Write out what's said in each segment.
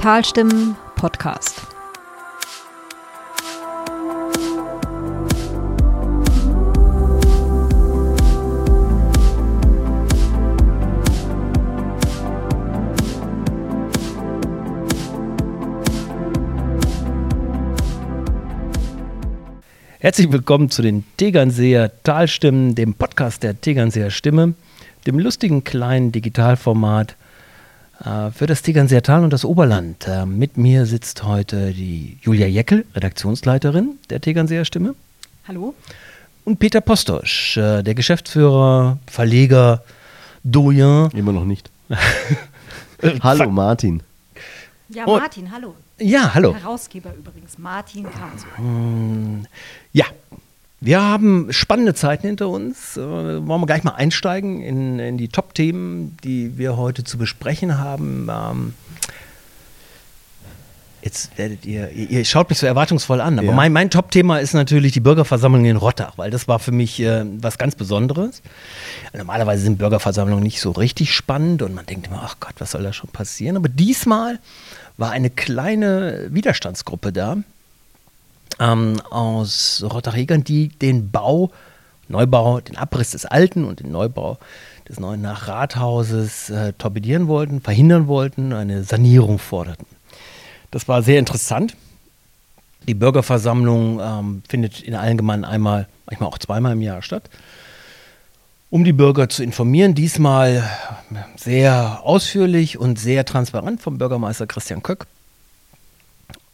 Talstimmen Podcast. Herzlich willkommen zu den Tegernseer Talstimmen, dem Podcast der Tegernseer Stimme, dem lustigen kleinen Digitalformat für das Tegernseer Tal und das Oberland. Äh, mit mir sitzt heute die Julia Jeckel, Redaktionsleiterin der Tegernseer Stimme. Hallo. Und Peter Postosch, äh, der Geschäftsführer, Verleger, Doyen. Immer noch nicht. hallo Martin. Ja, Martin, hallo. Ja, hallo. Herausgeber übrigens, Martin Karlsruhe. Hm, ja, wir haben spannende Zeiten hinter uns. Äh, wollen wir gleich mal einsteigen in, in die Top-Themen, die wir heute zu besprechen haben. Ähm, jetzt werdet ihr, ihr, ihr, schaut mich so erwartungsvoll an, aber ja. mein, mein Top-Thema ist natürlich die Bürgerversammlung in Rottach, weil das war für mich äh, was ganz Besonderes. Normalerweise sind Bürgerversammlungen nicht so richtig spannend und man denkt immer, ach Gott, was soll da schon passieren? Aber diesmal war eine kleine Widerstandsgruppe da ähm, aus Rotterdam, die den Bau, Neubau, den Abriss des alten und den Neubau des neuen Nachrathauses äh, torpedieren wollten, verhindern wollten, eine Sanierung forderten. Das war sehr interessant. Die Bürgerversammlung ähm, findet in allen Gemeinden einmal, manchmal auch zweimal im Jahr statt um die Bürger zu informieren. Diesmal sehr ausführlich und sehr transparent vom Bürgermeister Christian Köck,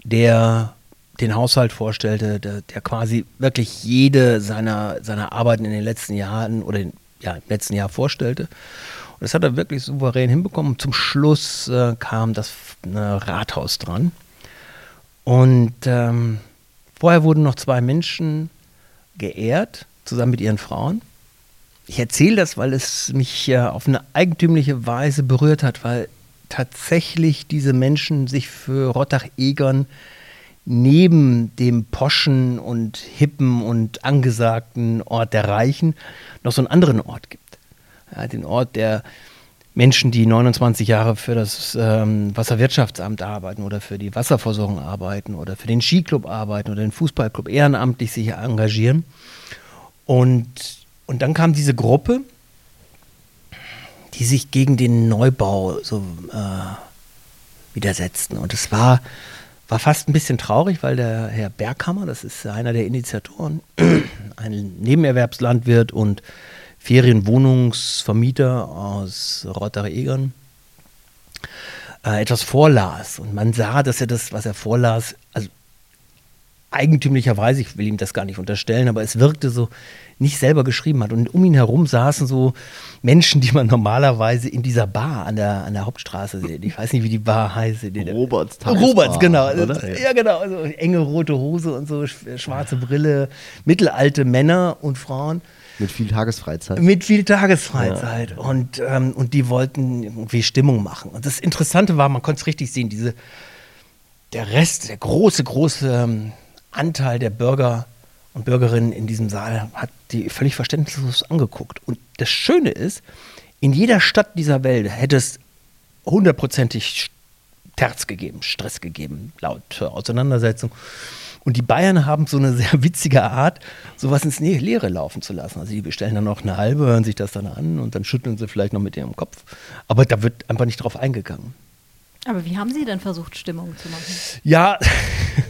der den Haushalt vorstellte, der, der quasi wirklich jede seiner, seiner Arbeiten in den letzten Jahren oder in, ja, im letzten Jahr vorstellte. Und das hat er wirklich souverän hinbekommen. Zum Schluss äh, kam das äh, Rathaus dran. Und ähm, vorher wurden noch zwei Menschen geehrt, zusammen mit ihren Frauen. Ich erzähle das, weil es mich äh, auf eine eigentümliche Weise berührt hat, weil tatsächlich diese Menschen sich für Rottach-Egern neben dem poschen und hippen und angesagten Ort der Reichen noch so einen anderen Ort gibt. Ja, den Ort der Menschen, die 29 Jahre für das ähm, Wasserwirtschaftsamt arbeiten oder für die Wasserversorgung arbeiten oder für den Skiclub arbeiten oder den Fußballclub ehrenamtlich sich engagieren. Und und dann kam diese Gruppe, die sich gegen den Neubau so äh, widersetzten. Und es war, war fast ein bisschen traurig, weil der Herr Berghammer, das ist einer der Initiatoren, ein Nebenerwerbslandwirt und Ferienwohnungsvermieter aus Rotterdam-Egern, äh, etwas vorlas. Und man sah, dass er das, was er vorlas, eigentümlicherweise, ich will ihm das gar nicht unterstellen, aber es wirkte so, nicht selber geschrieben hat. Und um ihn herum saßen so Menschen, die man normalerweise in dieser Bar an der, an der Hauptstraße sieht. Ich weiß nicht, wie die Bar heißt. Roberts Tagesbar, Roberts, genau. Oder? Ja, genau. Also enge rote Hose und so, schwarze Brille, mittelalte Männer und Frauen. Mit viel Tagesfreizeit. Mit viel Tagesfreizeit. Ja. Und, ähm, und die wollten irgendwie Stimmung machen. Und das Interessante war, man konnte es richtig sehen, diese, der Rest, der große, große ähm, Anteil der Bürger und Bürgerinnen in diesem Saal hat die völlig verständnislos angeguckt. Und das Schöne ist, in jeder Stadt dieser Welt hätte es hundertprozentig Terz gegeben, Stress gegeben, laute Auseinandersetzung. Und die Bayern haben so eine sehr witzige Art, sowas ins Leere laufen zu lassen. Also die bestellen dann noch eine halbe, hören sich das dann an und dann schütteln sie vielleicht noch mit ihrem Kopf. Aber da wird einfach nicht drauf eingegangen. Aber wie haben Sie denn versucht, Stimmung zu machen? Ja,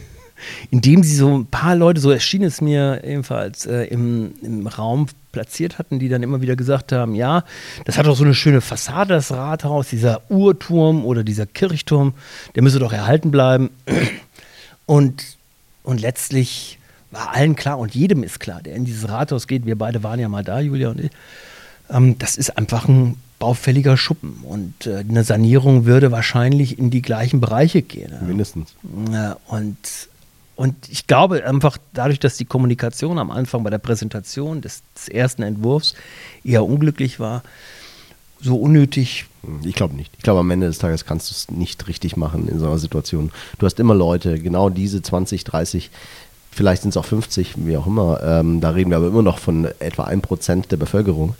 indem sie so ein paar Leute, so erschien es mir ebenfalls, äh, im, im Raum platziert hatten, die dann immer wieder gesagt haben, ja, das hat doch so eine schöne Fassade, das Rathaus, dieser Uhrturm oder dieser Kirchturm, der müsse doch erhalten bleiben. Und, und letztlich war allen klar und jedem ist klar, der in dieses Rathaus geht, wir beide waren ja mal da, Julia und ich, ähm, das ist einfach ein baufälliger Schuppen und äh, eine Sanierung würde wahrscheinlich in die gleichen Bereiche gehen. Mindestens. und und ich glaube einfach dadurch, dass die Kommunikation am Anfang bei der Präsentation des, des ersten Entwurfs eher unglücklich war, so unnötig. Ich glaube nicht. Ich glaube, am Ende des Tages kannst du es nicht richtig machen in so einer Situation. Du hast immer Leute, genau diese 20, 30, vielleicht sind es auch 50, wie auch immer. Ähm, da reden wir aber immer noch von etwa 1% der Bevölkerung,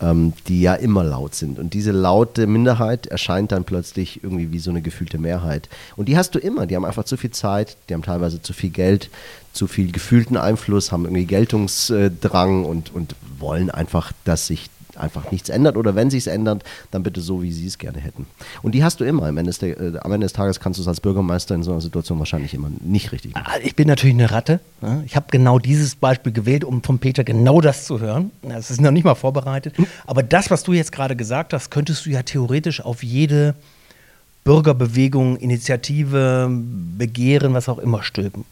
ähm, die ja immer laut sind. Und diese laute Minderheit erscheint dann plötzlich irgendwie wie so eine gefühlte Mehrheit. Und die hast du immer. Die haben einfach zu viel Zeit, die haben teilweise zu viel Geld, zu viel gefühlten Einfluss, haben irgendwie Geltungsdrang und, und wollen einfach, dass sich einfach nichts ändert oder wenn sich es ändert, dann bitte so, wie sie es gerne hätten. Und die hast du immer. Am Ende, des, äh, am Ende des Tages kannst du es als Bürgermeister in so einer Situation wahrscheinlich immer nicht richtig machen. Ah, Ich bin natürlich eine Ratte. ne? Ich habe genau dieses Beispiel gewählt, um von Peter genau das zu hören. Das ist noch nicht mal vorbereitet. Aber das, was du jetzt gerade gesagt hast, könntest du ja theoretisch auf jede Bürgerbewegung, Initiative, Begehren, was auch immer stülpen.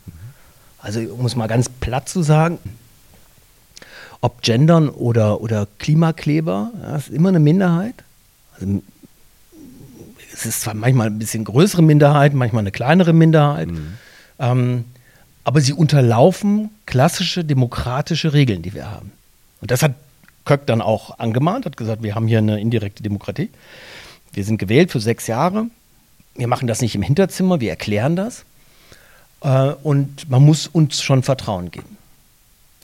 Also um es mal ganz platt zu sagen, ob Gendern oder, oder Klimakleber, das ist immer eine Minderheit. Also, es ist zwar manchmal ein bisschen größere Minderheit, manchmal eine kleinere Minderheit, ähm, aber sie unterlaufen klassische demokratische Regeln, die wir haben. Und das hat Köck dann auch angemahnt, hat gesagt, wir haben hier eine indirekte Demokratie. Wir sind gewählt für sechs Jahre. Wir machen das nicht im Hinterzimmer, wir erklären das. Äh, und man muss uns schon Vertrauen geben.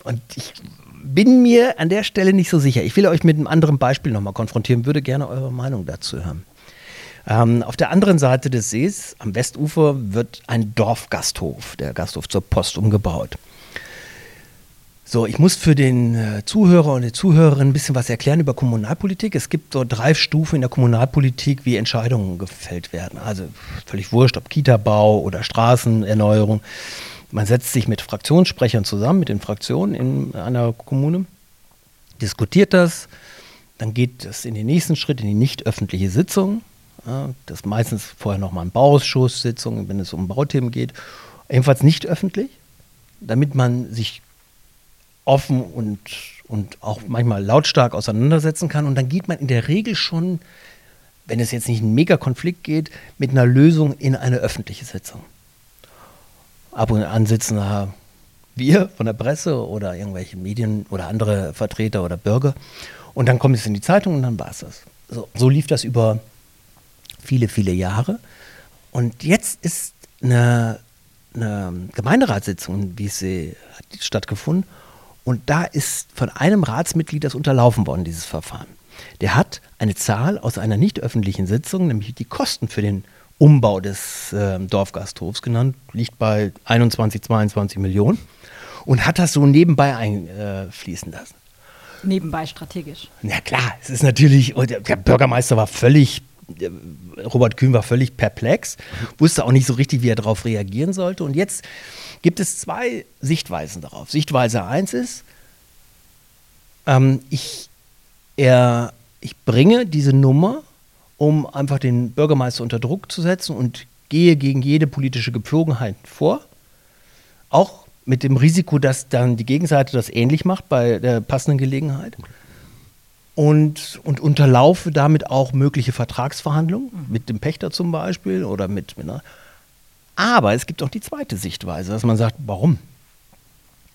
Und ich bin mir an der Stelle nicht so sicher. Ich will euch mit einem anderen Beispiel nochmal konfrontieren, würde gerne eure Meinung dazu hören. Ähm, auf der anderen Seite des Sees, am Westufer, wird ein Dorfgasthof, der Gasthof zur Post, umgebaut. So, ich muss für den äh, Zuhörer und die Zuhörerin ein bisschen was erklären über Kommunalpolitik. Es gibt so drei Stufen in der Kommunalpolitik, wie Entscheidungen gefällt werden. Also völlig wurscht, ob Kita-Bau oder Straßenerneuerung. Man setzt sich mit Fraktionssprechern zusammen, mit den Fraktionen in einer Kommune, diskutiert das, dann geht es in den nächsten Schritt in die nicht öffentliche Sitzung. Das ist meistens vorher nochmal ein Bauausschusssitzung, wenn es um Bauthemen geht. Ebenfalls nicht öffentlich, damit man sich offen und, und auch manchmal lautstark auseinandersetzen kann. Und dann geht man in der Regel schon, wenn es jetzt nicht einen Mega-Konflikt geht, mit einer Lösung in eine öffentliche Sitzung. Ab und an sitzen da wir von der Presse oder irgendwelche Medien oder andere Vertreter oder Bürger. Und dann kommt es in die Zeitung und dann war es das. So, so lief das über viele, viele Jahre. Und jetzt ist eine, eine Gemeinderatssitzung, wie sie hat stattgefunden. Und da ist von einem Ratsmitglied das unterlaufen worden, dieses Verfahren. Der hat eine Zahl aus einer nicht öffentlichen Sitzung, nämlich die Kosten für den Umbau des äh, Dorfgasthofs genannt, liegt bei 21, 22 Millionen und hat das so nebenbei einfließen lassen. Nebenbei strategisch. Na klar, es ist natürlich, der, Bürgermeister war völlig, der, Robert Kühn war völlig perplex, wusste auch nicht so richtig, wie er darauf reagieren sollte. Und jetzt gibt es zwei Sichtweisen darauf. Sichtweise 1 ist, ähm, ich, er, ich bringe diese Nummer, um einfach den Bürgermeister unter Druck zu setzen und gehe gegen jede politische Gepflogenheit vor. Auch mit dem Risiko, dass dann die Gegenseite das ähnlich macht bei der passenden Gelegenheit. Und, und unterlaufe damit auch mögliche Vertragsverhandlungen mit dem Pächter zum Beispiel oder mit, mit einer. Aber es gibt auch die zweite Sichtweise, dass man sagt, warum?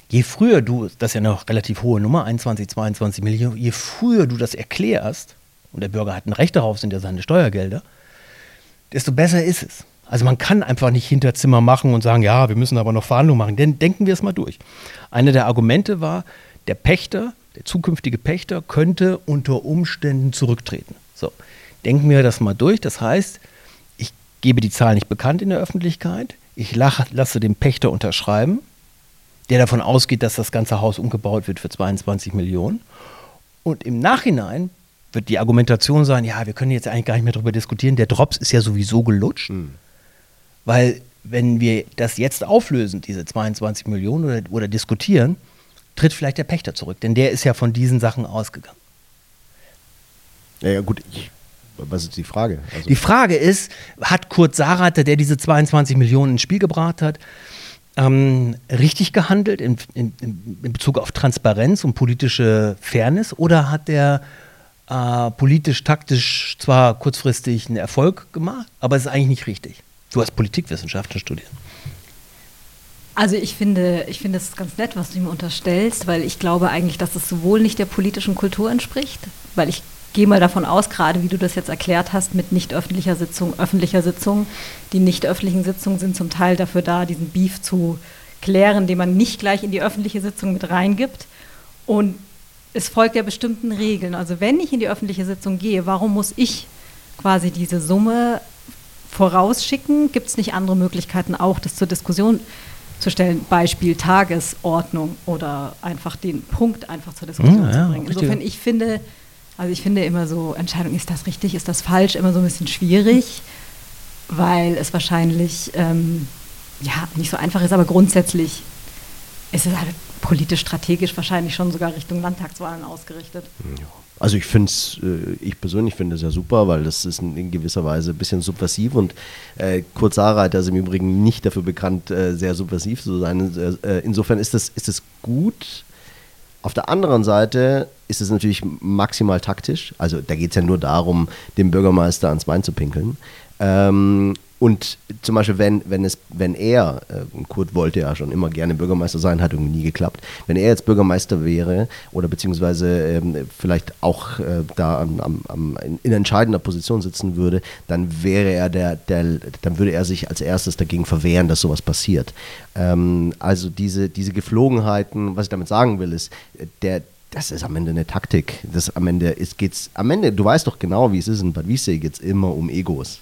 Je früher du, das ist ja eine relativ hohe Nummer, 21, 22 Millionen, je früher du das erklärst, und der Bürger hat ein Recht darauf, sind ja seine Steuergelder, desto besser ist es. Also man kann einfach nicht Hinterzimmer machen und sagen, ja, wir müssen aber noch Verhandlungen machen. Denn denken wir es mal durch. Eine der Argumente war, der Pächter, der zukünftige Pächter könnte unter Umständen zurücktreten. So, denken wir das mal durch. Das heißt, ich gebe die Zahl nicht bekannt in der Öffentlichkeit. Ich lasse den Pächter unterschreiben, der davon ausgeht, dass das ganze Haus umgebaut wird für 22 Millionen. Und im Nachhinein wird die Argumentation sein, ja, wir können jetzt eigentlich gar nicht mehr darüber diskutieren, der Drops ist ja sowieso gelutscht. Mhm. Weil wenn wir das jetzt auflösen, diese 22 Millionen oder, oder, diskutieren, tritt vielleicht der Pächter zurück, denn der ist ja von diesen Sachen ausgegangen. Ja, ja gut, ich, was ist die Frage? Also die Frage ist, hat Kurt Sarater, der diese 22 Millionen ins Spiel gebracht hat, ähm, richtig gehandelt in, in, in, Bezug auf Transparenz und politische Fairness oder hat der äh, politisch, taktisch zwar kurzfristig einen Erfolg gemacht, aber es ist eigentlich nicht richtig? Du hast Politikwissenschaften studiert. Also ich finde, ich finde es ganz nett, was du ihm unterstellst, weil ich glaube eigentlich, dass es sowohl nicht der politischen Kultur entspricht, weil ich gehe mal davon aus, gerade wie du das jetzt erklärt hast, mit nicht öffentlicher Sitzung, öffentlicher Sitzung. Die nicht öffentlichen Sitzungen sind zum Teil dafür da, diesen Beef zu klären, den man nicht gleich in die öffentliche Sitzung mit reingibt. Und es folgt ja bestimmten Regeln. Also wenn ich in die öffentliche Sitzung gehe, warum muss ich quasi diese Summe vorausschicken? Gibt es nicht andere Möglichkeiten auch, das zur Diskussion zu stellen? Beispiel Tagesordnung oder einfach den Punkt einfach zur Diskussion Hm, ja, zu bringen. richtig. Insofern, ich finde, also ich finde immer so, Entscheidung, ist das richtig, ist das falsch, immer so ein bisschen schwierig, weil es wahrscheinlich ähm, ja, nicht so einfach ist, aber grundsätzlich ist es halt politisch, strategisch wahrscheinlich schon sogar Richtung Landtagswahlen ausgerichtet. Also ich finde es, äh, ich persönlich finde es ja super, weil das ist in, gewisser Weise ein bisschen subversiv und äh, Kurt Saarreiter ist im Übrigen nicht dafür bekannt, äh, sehr subversiv zu sein. Äh, insofern ist das, ist das gut. Auf der anderen Seite ist es natürlich maximal taktisch. Also da geht es ja nur darum, dem Bürgermeister ans Bein zu pinkeln. Ähm, und zum Beispiel, wenn, wenn, es, wenn er, äh, Kurt wollte ja schon immer gerne Bürgermeister sein, hat irgendwie nie geklappt, wenn er jetzt Bürgermeister wäre oder beziehungsweise ähm, vielleicht auch äh, da am, am, am, in, in entscheidender Position sitzen würde, dann wäre er der, der, dann würde er sich als erstes dagegen verwehren, dass sowas passiert. Ähm, also diese, diese Geflogenheiten, was ich damit sagen will, ist, äh, der, das ist am Ende eine Taktik. Das am Ende ist, geht's, am Ende, du weißt doch genau, wie es ist, in Bad Wiessee geht es immer um Egos.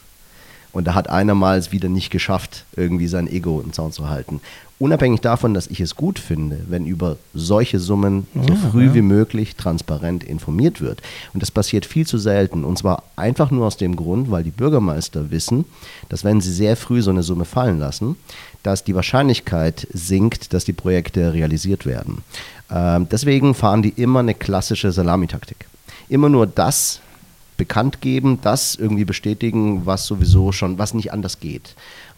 Und da hat einer mal es wieder nicht geschafft, irgendwie sein Ego im Zaun zu halten. Unabhängig davon, dass ich es gut finde, wenn über solche Summen so Ja, früh ja. wie möglich transparent informiert wird. Und das passiert viel zu selten. Und zwar einfach nur aus dem Grund, weil die Bürgermeister wissen, dass wenn sie sehr früh so eine Summe fallen lassen, dass die Wahrscheinlichkeit sinkt, dass die Projekte realisiert werden. Ähm, deswegen fahren die immer eine klassische Salamitaktik. Immer nur das bekannt geben, das irgendwie bestätigen, was sowieso schon, was nicht anders geht.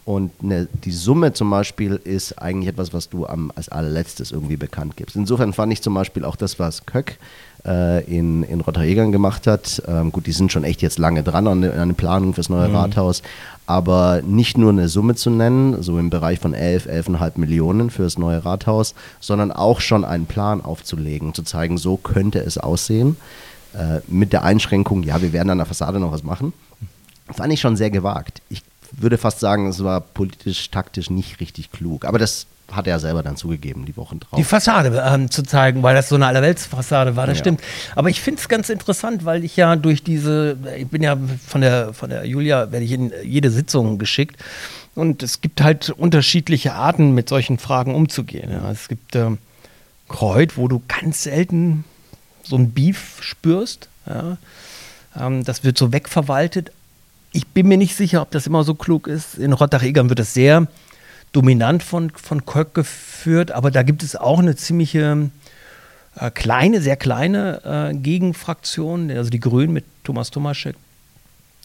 Und eine, die Summe zum Beispiel ist eigentlich etwas, was du am, als allerletztes irgendwie bekannt gibst. Insofern fand ich zum Beispiel auch das, was Köck äh, in, in Rotterdam gemacht hat. Ähm, gut, die sind schon echt jetzt lange dran an, an der Planung fürs neue Rathaus. Aber nicht nur eine Summe zu nennen, so im Bereich von 11, 11,5 Millionen für das neue Rathaus, sondern auch schon einen Plan aufzulegen, zu zeigen, so könnte es aussehen. Äh, mit der Einschränkung, ja, wir werden an der Fassade noch was machen. Fand ich schon sehr gewagt. Ich würde fast sagen, es war politisch, taktisch nicht richtig klug. Aber das hat er selber dann zugegeben, die Wochen drauf. die Fassade ähm, zu zeigen, weil das so eine Allerweltsfassade war, das Ja. stimmt. Aber ich finde es ganz interessant, weil ich ja durch diese, ich bin ja von der, von der Julia, werde ich in jede Sitzung geschickt. Und es gibt halt unterschiedliche Arten, mit solchen Fragen umzugehen. Ja. Es gibt ähm, Kreuz, wo du ganz selten so ein Beef spürst. Ja. Ähm, das wird so wegverwaltet. Ich bin mir nicht sicher, ob das immer so klug ist. In Rottach-Egern wird das sehr dominant von, von Köck geführt, aber da gibt es auch eine ziemliche äh, kleine, sehr kleine äh, Gegenfraktion, also die Grünen mit Thomas Tomaschek.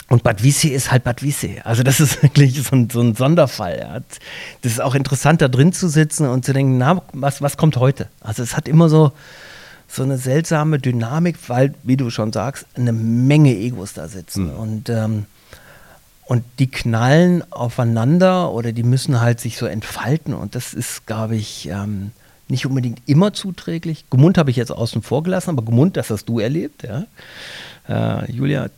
Und Bad Wiessee ist halt Bad Wiessee. Also das ist wirklich so ein, so ein Sonderfall. Ja. Das ist auch interessant, da drin zu sitzen und zu denken, na, was, was kommt heute? Also es hat immer so, so eine seltsame Dynamik, weil, wie du schon sagst, eine Menge Egos da sitzen. Und, ähm, und die knallen aufeinander oder die müssen halt sich so entfalten. Und das ist, glaube ich, ähm, nicht unbedingt immer zuträglich. Gmund habe ich jetzt außen vor gelassen, aber Gmund, das hast du erlebt, ja. Äh, Julia,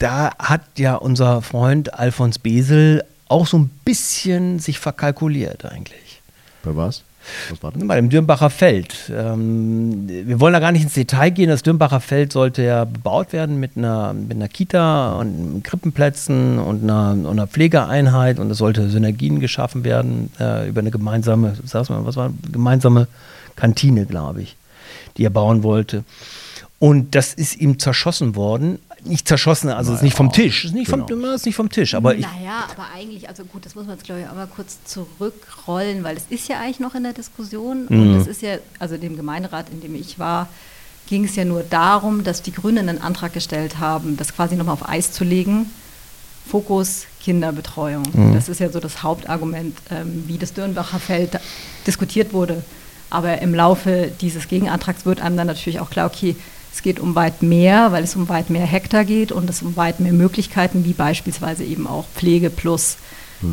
da hat ja unser Freund Alfons Besel auch so ein bisschen sich verkalkuliert eigentlich. Bei was? Was war das? Bei dem Dürnbacher Feld. Ähm, wir wollen da gar nicht ins Detail gehen. Das Dürnbacher Feld sollte ja bebaut werden mit einer, mit einer Kita und Krippenplätzen und einer, und einer Pflegeeinheit und es sollte Synergien geschaffen werden äh, über eine gemeinsame, sag's mal, was war, gemeinsame Kantine, glaube ich, die er bauen wollte. Und das ist ihm zerschossen worden. Nicht zerschossen, also es ist nicht vom Tisch. Es ist nicht, vom, Genau. es ist nicht vom Tisch. Aber ich, naja, aber eigentlich, also gut, das muss man jetzt glaube ich auch mal kurz zurückrollen, weil es ist ja eigentlich noch in der Diskussion und es ist ja, also dem Gemeinderat, in dem ich war, ging es ja nur darum, dass die Grünen einen Antrag gestellt haben, das quasi nochmal auf Eis zu legen. Fokus Kinderbetreuung. Das ist ja so das Hauptargument, ähm, wie das Dürnbacher Feld diskutiert wurde. Aber im Laufe dieses Gegenantrags wird einem dann natürlich auch klar, okay, es geht um weit mehr, weil es um weit mehr Hektar geht und es um weit mehr Möglichkeiten, wie beispielsweise eben auch Pflege plus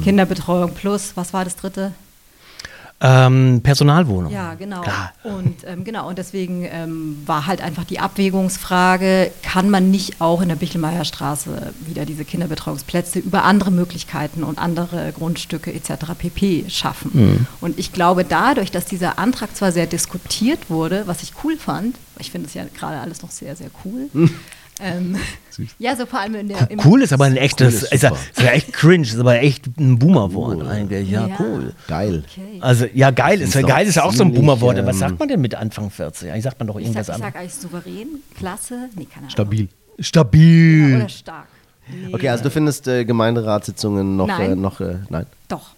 Kinderbetreuung plus, was war das dritte? Ähm, Personalwohnung. Ja, genau. Klar. Und ähm, genau, und deswegen ähm, war halt einfach die Abwägungsfrage, kann man nicht auch in der Bichelmeierstraße wieder diese Kinderbetreuungsplätze über andere Möglichkeiten und andere Grundstücke etc. pp. schaffen? Mhm. Und ich glaube, dadurch, dass dieser Antrag zwar sehr diskutiert wurde, was ich cool fand, ich finde es ja gerade alles noch sehr, sehr cool. Ähm, ja, so vor allem in der. im- Cool ist aber ein echtes, ist ist, ja, ist ja echt cringe, ist aber echt ein Boomer-Wort Cool. eigentlich. Ja, Ja. cool. Geil. Okay. Also, ja, geil ist, geil ist ja auch so ein Boomer-Wort. Was ähm, sagt man denn mit Anfang 40? Eigentlich sagt man doch ich irgendwas sag, ich sag anderes. eigentlich souverän, klasse, nee, keine Ahnung. Stabil. Stabil. Ja, oder stark. Nee, Okay, also du findest äh, Gemeinderatssitzungen noch, Nein. äh, noch äh, nein, Doch.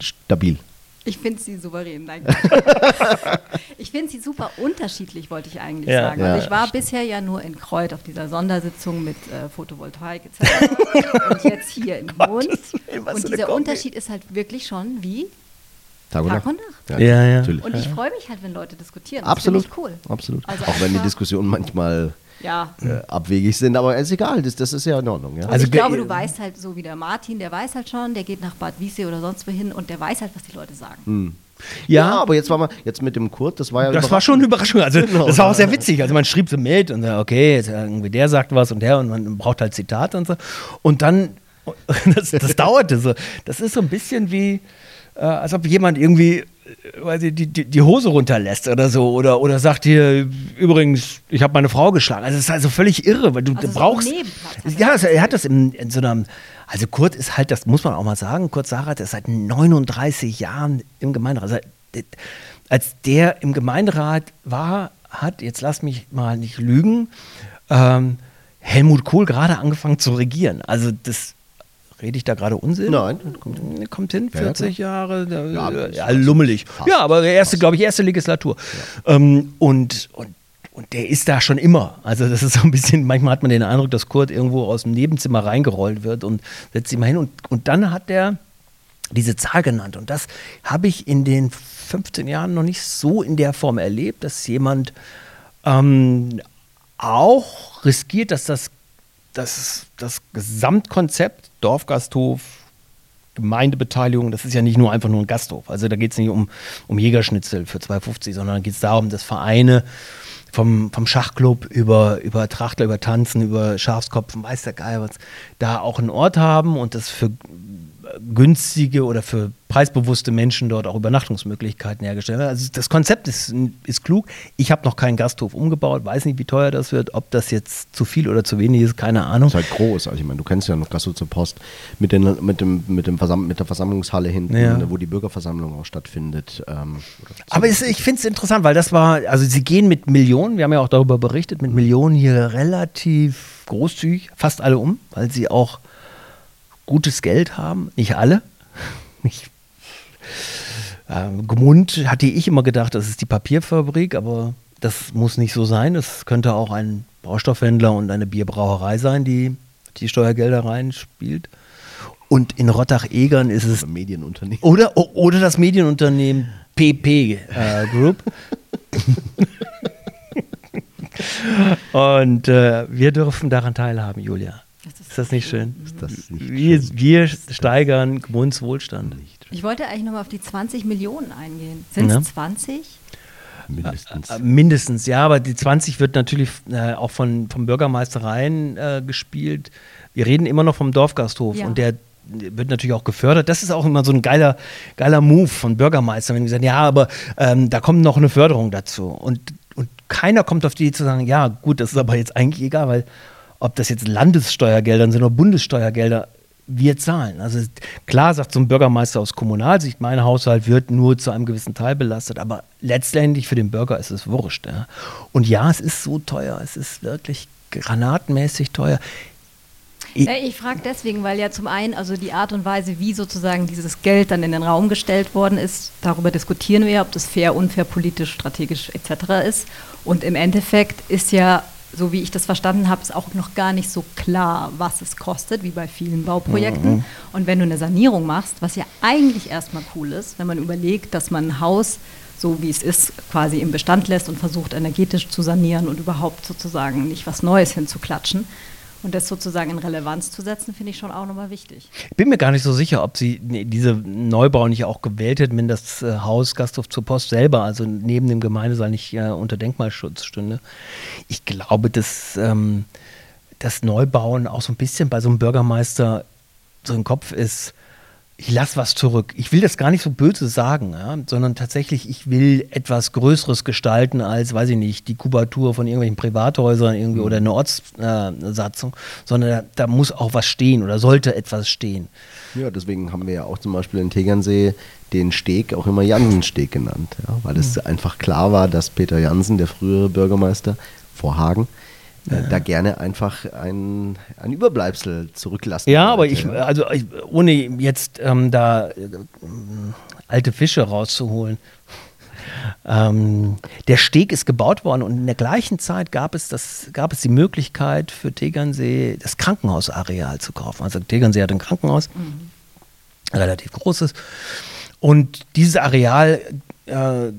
stabil. Ich finde sie souverän. Nein. ich finde sie super unterschiedlich, wollte ich eigentlich Ja. sagen. Ja, also ich war bisher ja nur in Kreuth auf dieser Sondersitzung mit äh, Photovoltaik etc. und jetzt hier in was Und dieser. Unterschied ist halt wirklich schon wie Tag und Tag Nacht. und Nacht. Ja, ja. Natürlich. Und ich freue mich halt, wenn Leute diskutieren. Das Absolut. finde ich cool. Absolut. Also Auch wenn die Diskussionen manchmal Ja. äh, abwegig sind, aber ist egal, das, das ist ja in Ordnung. Ja? Und Also ich glaube, du weißt halt so wie der Martin, der weiß halt schon, der geht nach Bad Wiessee oder sonst wohin und der weiß halt, was die Leute sagen. ja, Ja, aber jetzt war mal, jetzt mit dem Kurt, das war ja das war schon eine Überraschung. Also, Genau. das war auch sehr witzig. Also, man schrieb so mit und so, okay, jetzt irgendwie der sagt was und der und man braucht halt Zitate und so. Und dann, das, das dauerte so. Das ist so ein bisschen wie, äh, als ob jemand irgendwie, äh, weiß ich, die, die, die Hose runterlässt oder so. Oder, oder sagt hier, übrigens, ich habe meine Frau geschlagen. Also, das ist also völlig irre, weil du Also so brauchst. Nebenplatz ja, also, er hat das in, in so einem. Also Kurt ist halt, das muss man auch mal sagen, Kurt Sarat ist seit 39 Jahren im Gemeinderat. Also, d- als der im Gemeinderat war, hat, jetzt lass mich mal nicht lügen, ähm, Helmut Kohl gerade angefangen zu regieren. Also das rede ich da gerade Unsinn? Nein, kommt kommt, hin, Ja, ja, 40 Jahre, Ja, ja, ja, lummelig. fast. Ja, aber erste, glaube ich, erste Legislatur. Ähm, und, und, und der ist da schon immer. Also das ist so ein bisschen, manchmal hat man den Eindruck, dass Kurt irgendwo aus dem Nebenzimmer reingerollt wird und setzt sich mal hin. Und, und dann hat er diese Zahl genannt. Und das habe ich in den 15 Jahren noch nicht so in der Form erlebt, dass jemand ähm, auch riskiert, dass das, das, das Gesamtkonzept Dorfgasthof, Gemeindebeteiligung, das ist ja nicht nur einfach nur ein Gasthof. Also da geht es nicht um, um Jägerschnitzel für 2,50, sondern da geht es darum, dass Vereine vom, vom Schachclub über, über Trachtler, über Tanzen, über Schafskopfen, weiß der Geil was, da auch einen Ort haben und das für günstige oder für preisbewusste Menschen dort auch Übernachtungsmöglichkeiten hergestellt werden. Also das Konzept ist, ist klug. Ich habe noch keinen Gasthof umgebaut, weiß nicht, wie teuer das wird, ob das jetzt zu viel oder zu wenig ist, keine Ahnung. ist halt groß. Also ich meine, du kennst ja noch Gastro zur Post mit, den, mit, dem, mit, dem Versam mit der Versammlungshalle hinten, Ja. wo die Bürgerversammlung auch stattfindet. Ähm, Aber es, ich finde es interessant, weil das war, also sie gehen mit Millionen, wir haben ja auch darüber berichtet, mit Millionen hier relativ großzügig, fast alle um, weil sie auch gutes Geld haben. Nicht alle. Nicht. Ähm, Gmund hatte ich immer gedacht, das ist die Papierfabrik, aber das muss nicht so sein. Es könnte auch ein Baustoffhändler und eine Bierbrauerei sein, die die Steuergelder reinspielt. Und in Rottach-Egern ist es oder Medienunternehmen. oder, oder das Medienunternehmen PP äh, Group. Und äh, wir dürfen daran teilhaben, Julia. Ist das nicht schön? Ist das nicht Wir, wir steigern Gmunds Wohlstand. Ich wollte eigentlich nochmal auf die 20 Millionen eingehen. Sind es Ja. 20? mindestens? Äh, Mindestens, ja, aber die 20 wird natürlich äh, auch von, vom Bürgermeister rein äh, gespielt. Wir reden immer noch vom Dorfgasthof Ja. und der wird natürlich auch gefördert. Das ist auch immer so ein geiler, geiler Move von Bürgermeistern, wenn die sagen, ja, aber ähm, da kommt noch eine Förderung dazu. Und, und keiner kommt auf die Idee zu sagen, ja, gut, das ist aber jetzt eigentlich egal, weil ob das jetzt Landessteuergelder sind oder Bundessteuergelder, wir zahlen. Also klar sagt so ein Bürgermeister aus Kommunalsicht, mein Haushalt wird nur zu einem gewissen Teil belastet, aber letztendlich für den Bürger ist es wurscht. Ja. Und ja, es ist so teuer, es ist wirklich granatenmäßig teuer. Ich- Äh, Ich frage deswegen, weil ja zum einen also die Art und Weise, wie sozusagen dieses Geld dann in den Raum gestellt worden ist, darüber diskutieren wir, ob das fair, unfair, politisch, strategisch etc. ist. Und im Endeffekt ist ja, so wie ich das verstanden habe, ist auch noch gar nicht so klar, was es kostet, wie bei vielen Bauprojekten. Und wenn du eine Sanierung machst, was ja eigentlich erstmal cool ist, wenn man überlegt, dass man ein Haus so wie es ist, quasi im Bestand lässt und versucht energetisch zu sanieren und überhaupt sozusagen nicht was Neues hinzuklatschen. Und das sozusagen in Relevanz zu setzen, finde ich schon auch nochmal wichtig. Ich bin mir gar nicht so sicher, ob sie diese Neubau nicht auch gewählt hätten, wenn das äh, Haus Gasthof zur Post selber, also neben dem Gemeindesaal, nicht äh, unter Denkmalschutz stünde. Ich glaube, dass ähm, das Neubauen auch so ein bisschen bei so einem Bürgermeister so im Kopf ist, ich lasse was zurück. Ich will das gar nicht so böse sagen, ja, sondern tatsächlich, ich will etwas Größeres gestalten als, weiß ich nicht, die Kubatur von irgendwelchen Privathäusern irgendwie oder eine Ortssatzung, äh, sondern da, da, muss auch was stehen oder sollte etwas stehen. Ja, deswegen haben wir ja auch zum Beispiel in Tegernsee den Steg auch immer Jansensteg genannt, ja, weil es mhm. einfach klar war, dass Peter Jansen, der frühere Bürgermeister vor Hagen, äh, ja. da gerne einfach ein, ein Überbleibsel zurücklassen. Ja, wollte, aber ich, also ich, ohne jetzt ähm, da äh, alte Fische rauszuholen. Ähm, der Steg ist gebaut worden und in der gleichen Zeit gab es, das, gab es die Möglichkeit für Tegernsee das Krankenhausareal zu kaufen. Also Tegernsee hat ein Krankenhaus, mhm. relativ großes. Und dieses Areal äh,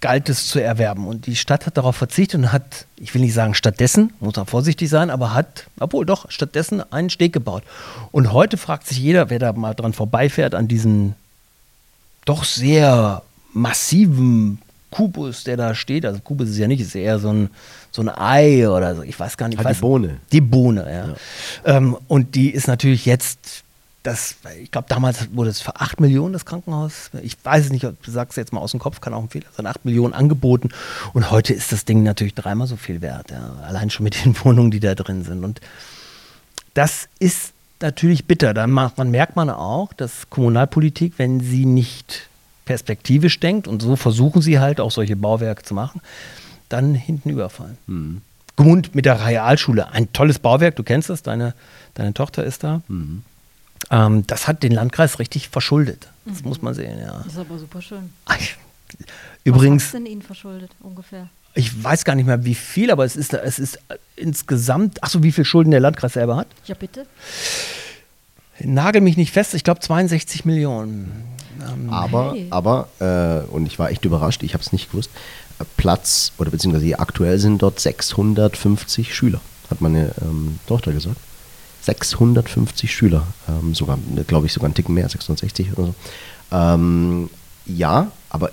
galt es zu erwerben. Und die Stadt hat darauf verzichtet und hat, ich will nicht sagen stattdessen, muss man vorsichtig sein, aber hat, obwohl doch, stattdessen einen Steg gebaut. Und heute fragt sich jeder, wer da mal dran vorbeifährt, an diesen doch sehr massiven Kubus, der da steht. Also Kubus ist ja nicht, ist eher so ein, so ein Ei oder so, ich weiß gar nicht. Halt weiß, die Bohne. Die Bohne, ja. ja. Ähm, und die ist natürlich jetzt das, ich glaube, damals wurde es für 8 Millionen das Krankenhaus. Ich weiß es nicht, du sagst jetzt mal aus dem Kopf, kann auch ein Fehler sein, 8 Millionen angeboten. Und heute ist das Ding natürlich dreimal so viel wert. Ja. Allein schon mit den Wohnungen, die da drin sind. Und das ist natürlich bitter. Dann macht, man merkt man auch, dass Kommunalpolitik, wenn sie nicht perspektivisch denkt, und so versuchen sie halt auch solche Bauwerke zu machen, dann hinten überfallen. Mhm. Gmund mit der Realschule, ein tolles Bauwerk, du kennst das, deine, deine Tochter ist da. Mhm. Ähm, das hat den Landkreis richtig verschuldet. Das mhm. muss man sehen, ja. Das ist aber super schön. Übrigens. Was ist denn Ihnen verschuldet ungefähr? Ich weiß gar nicht mehr, wie viel, aber es ist, es ist insgesamt. Achso, wie viel Schulden der Landkreis selber hat? Ja, bitte. Nagel mich nicht fest, ich glaube 62 Millionen. Ähm, aber, hey. aber, äh, und ich war echt überrascht, ich habe es nicht gewusst, Platz oder beziehungsweise aktuell sind dort 650 Schüler, hat meine ähm, Tochter gesagt. 650 Schüler, ähm, sogar, glaube ich, sogar einen Ticken mehr, 660 oder so. Ähm, ja, aber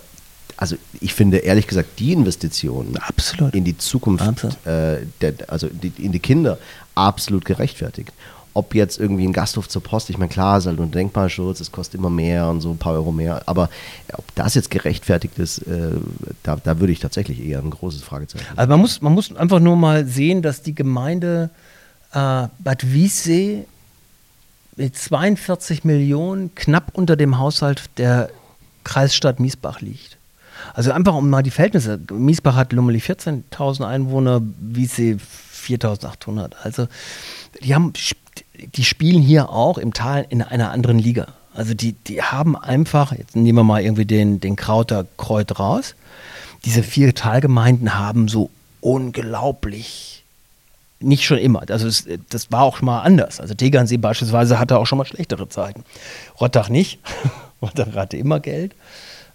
also ich finde ehrlich gesagt die Investition absolut. in die Zukunft, äh, der, also die, in die Kinder, absolut gerechtfertigt. Ob jetzt irgendwie ein Gasthof zur Post, ich meine, klar, ist halt ein Denkmalschutz, es kostet immer mehr und so ein paar Euro mehr, aber ob das jetzt gerechtfertigt ist, äh, da, da würde ich tatsächlich eher ein großes Fragezeichen. Also man muss, man muss einfach nur mal sehen, dass die Gemeinde äh, Bad Wiessee mit 42 Millionen knapp unter dem Haushalt der Kreisstadt Miesbach liegt. Also einfach um mal die Verhältnisse. Miesbach hat lummelig 14.000 Einwohner, Wiessee 4.800. Also die haben, die spielen hier auch im Tal in einer anderen Liga. Also die, die haben einfach, jetzt nehmen wir mal irgendwie den, den Krauter Kreut raus. Diese vier Talgemeinden haben so unglaublich nicht schon immer. Also das, das war auch schon mal anders. Also Tegernsee beispielsweise hatte auch schon mal schlechtere Zeiten. Rottach nicht. Rottach hatte immer Geld.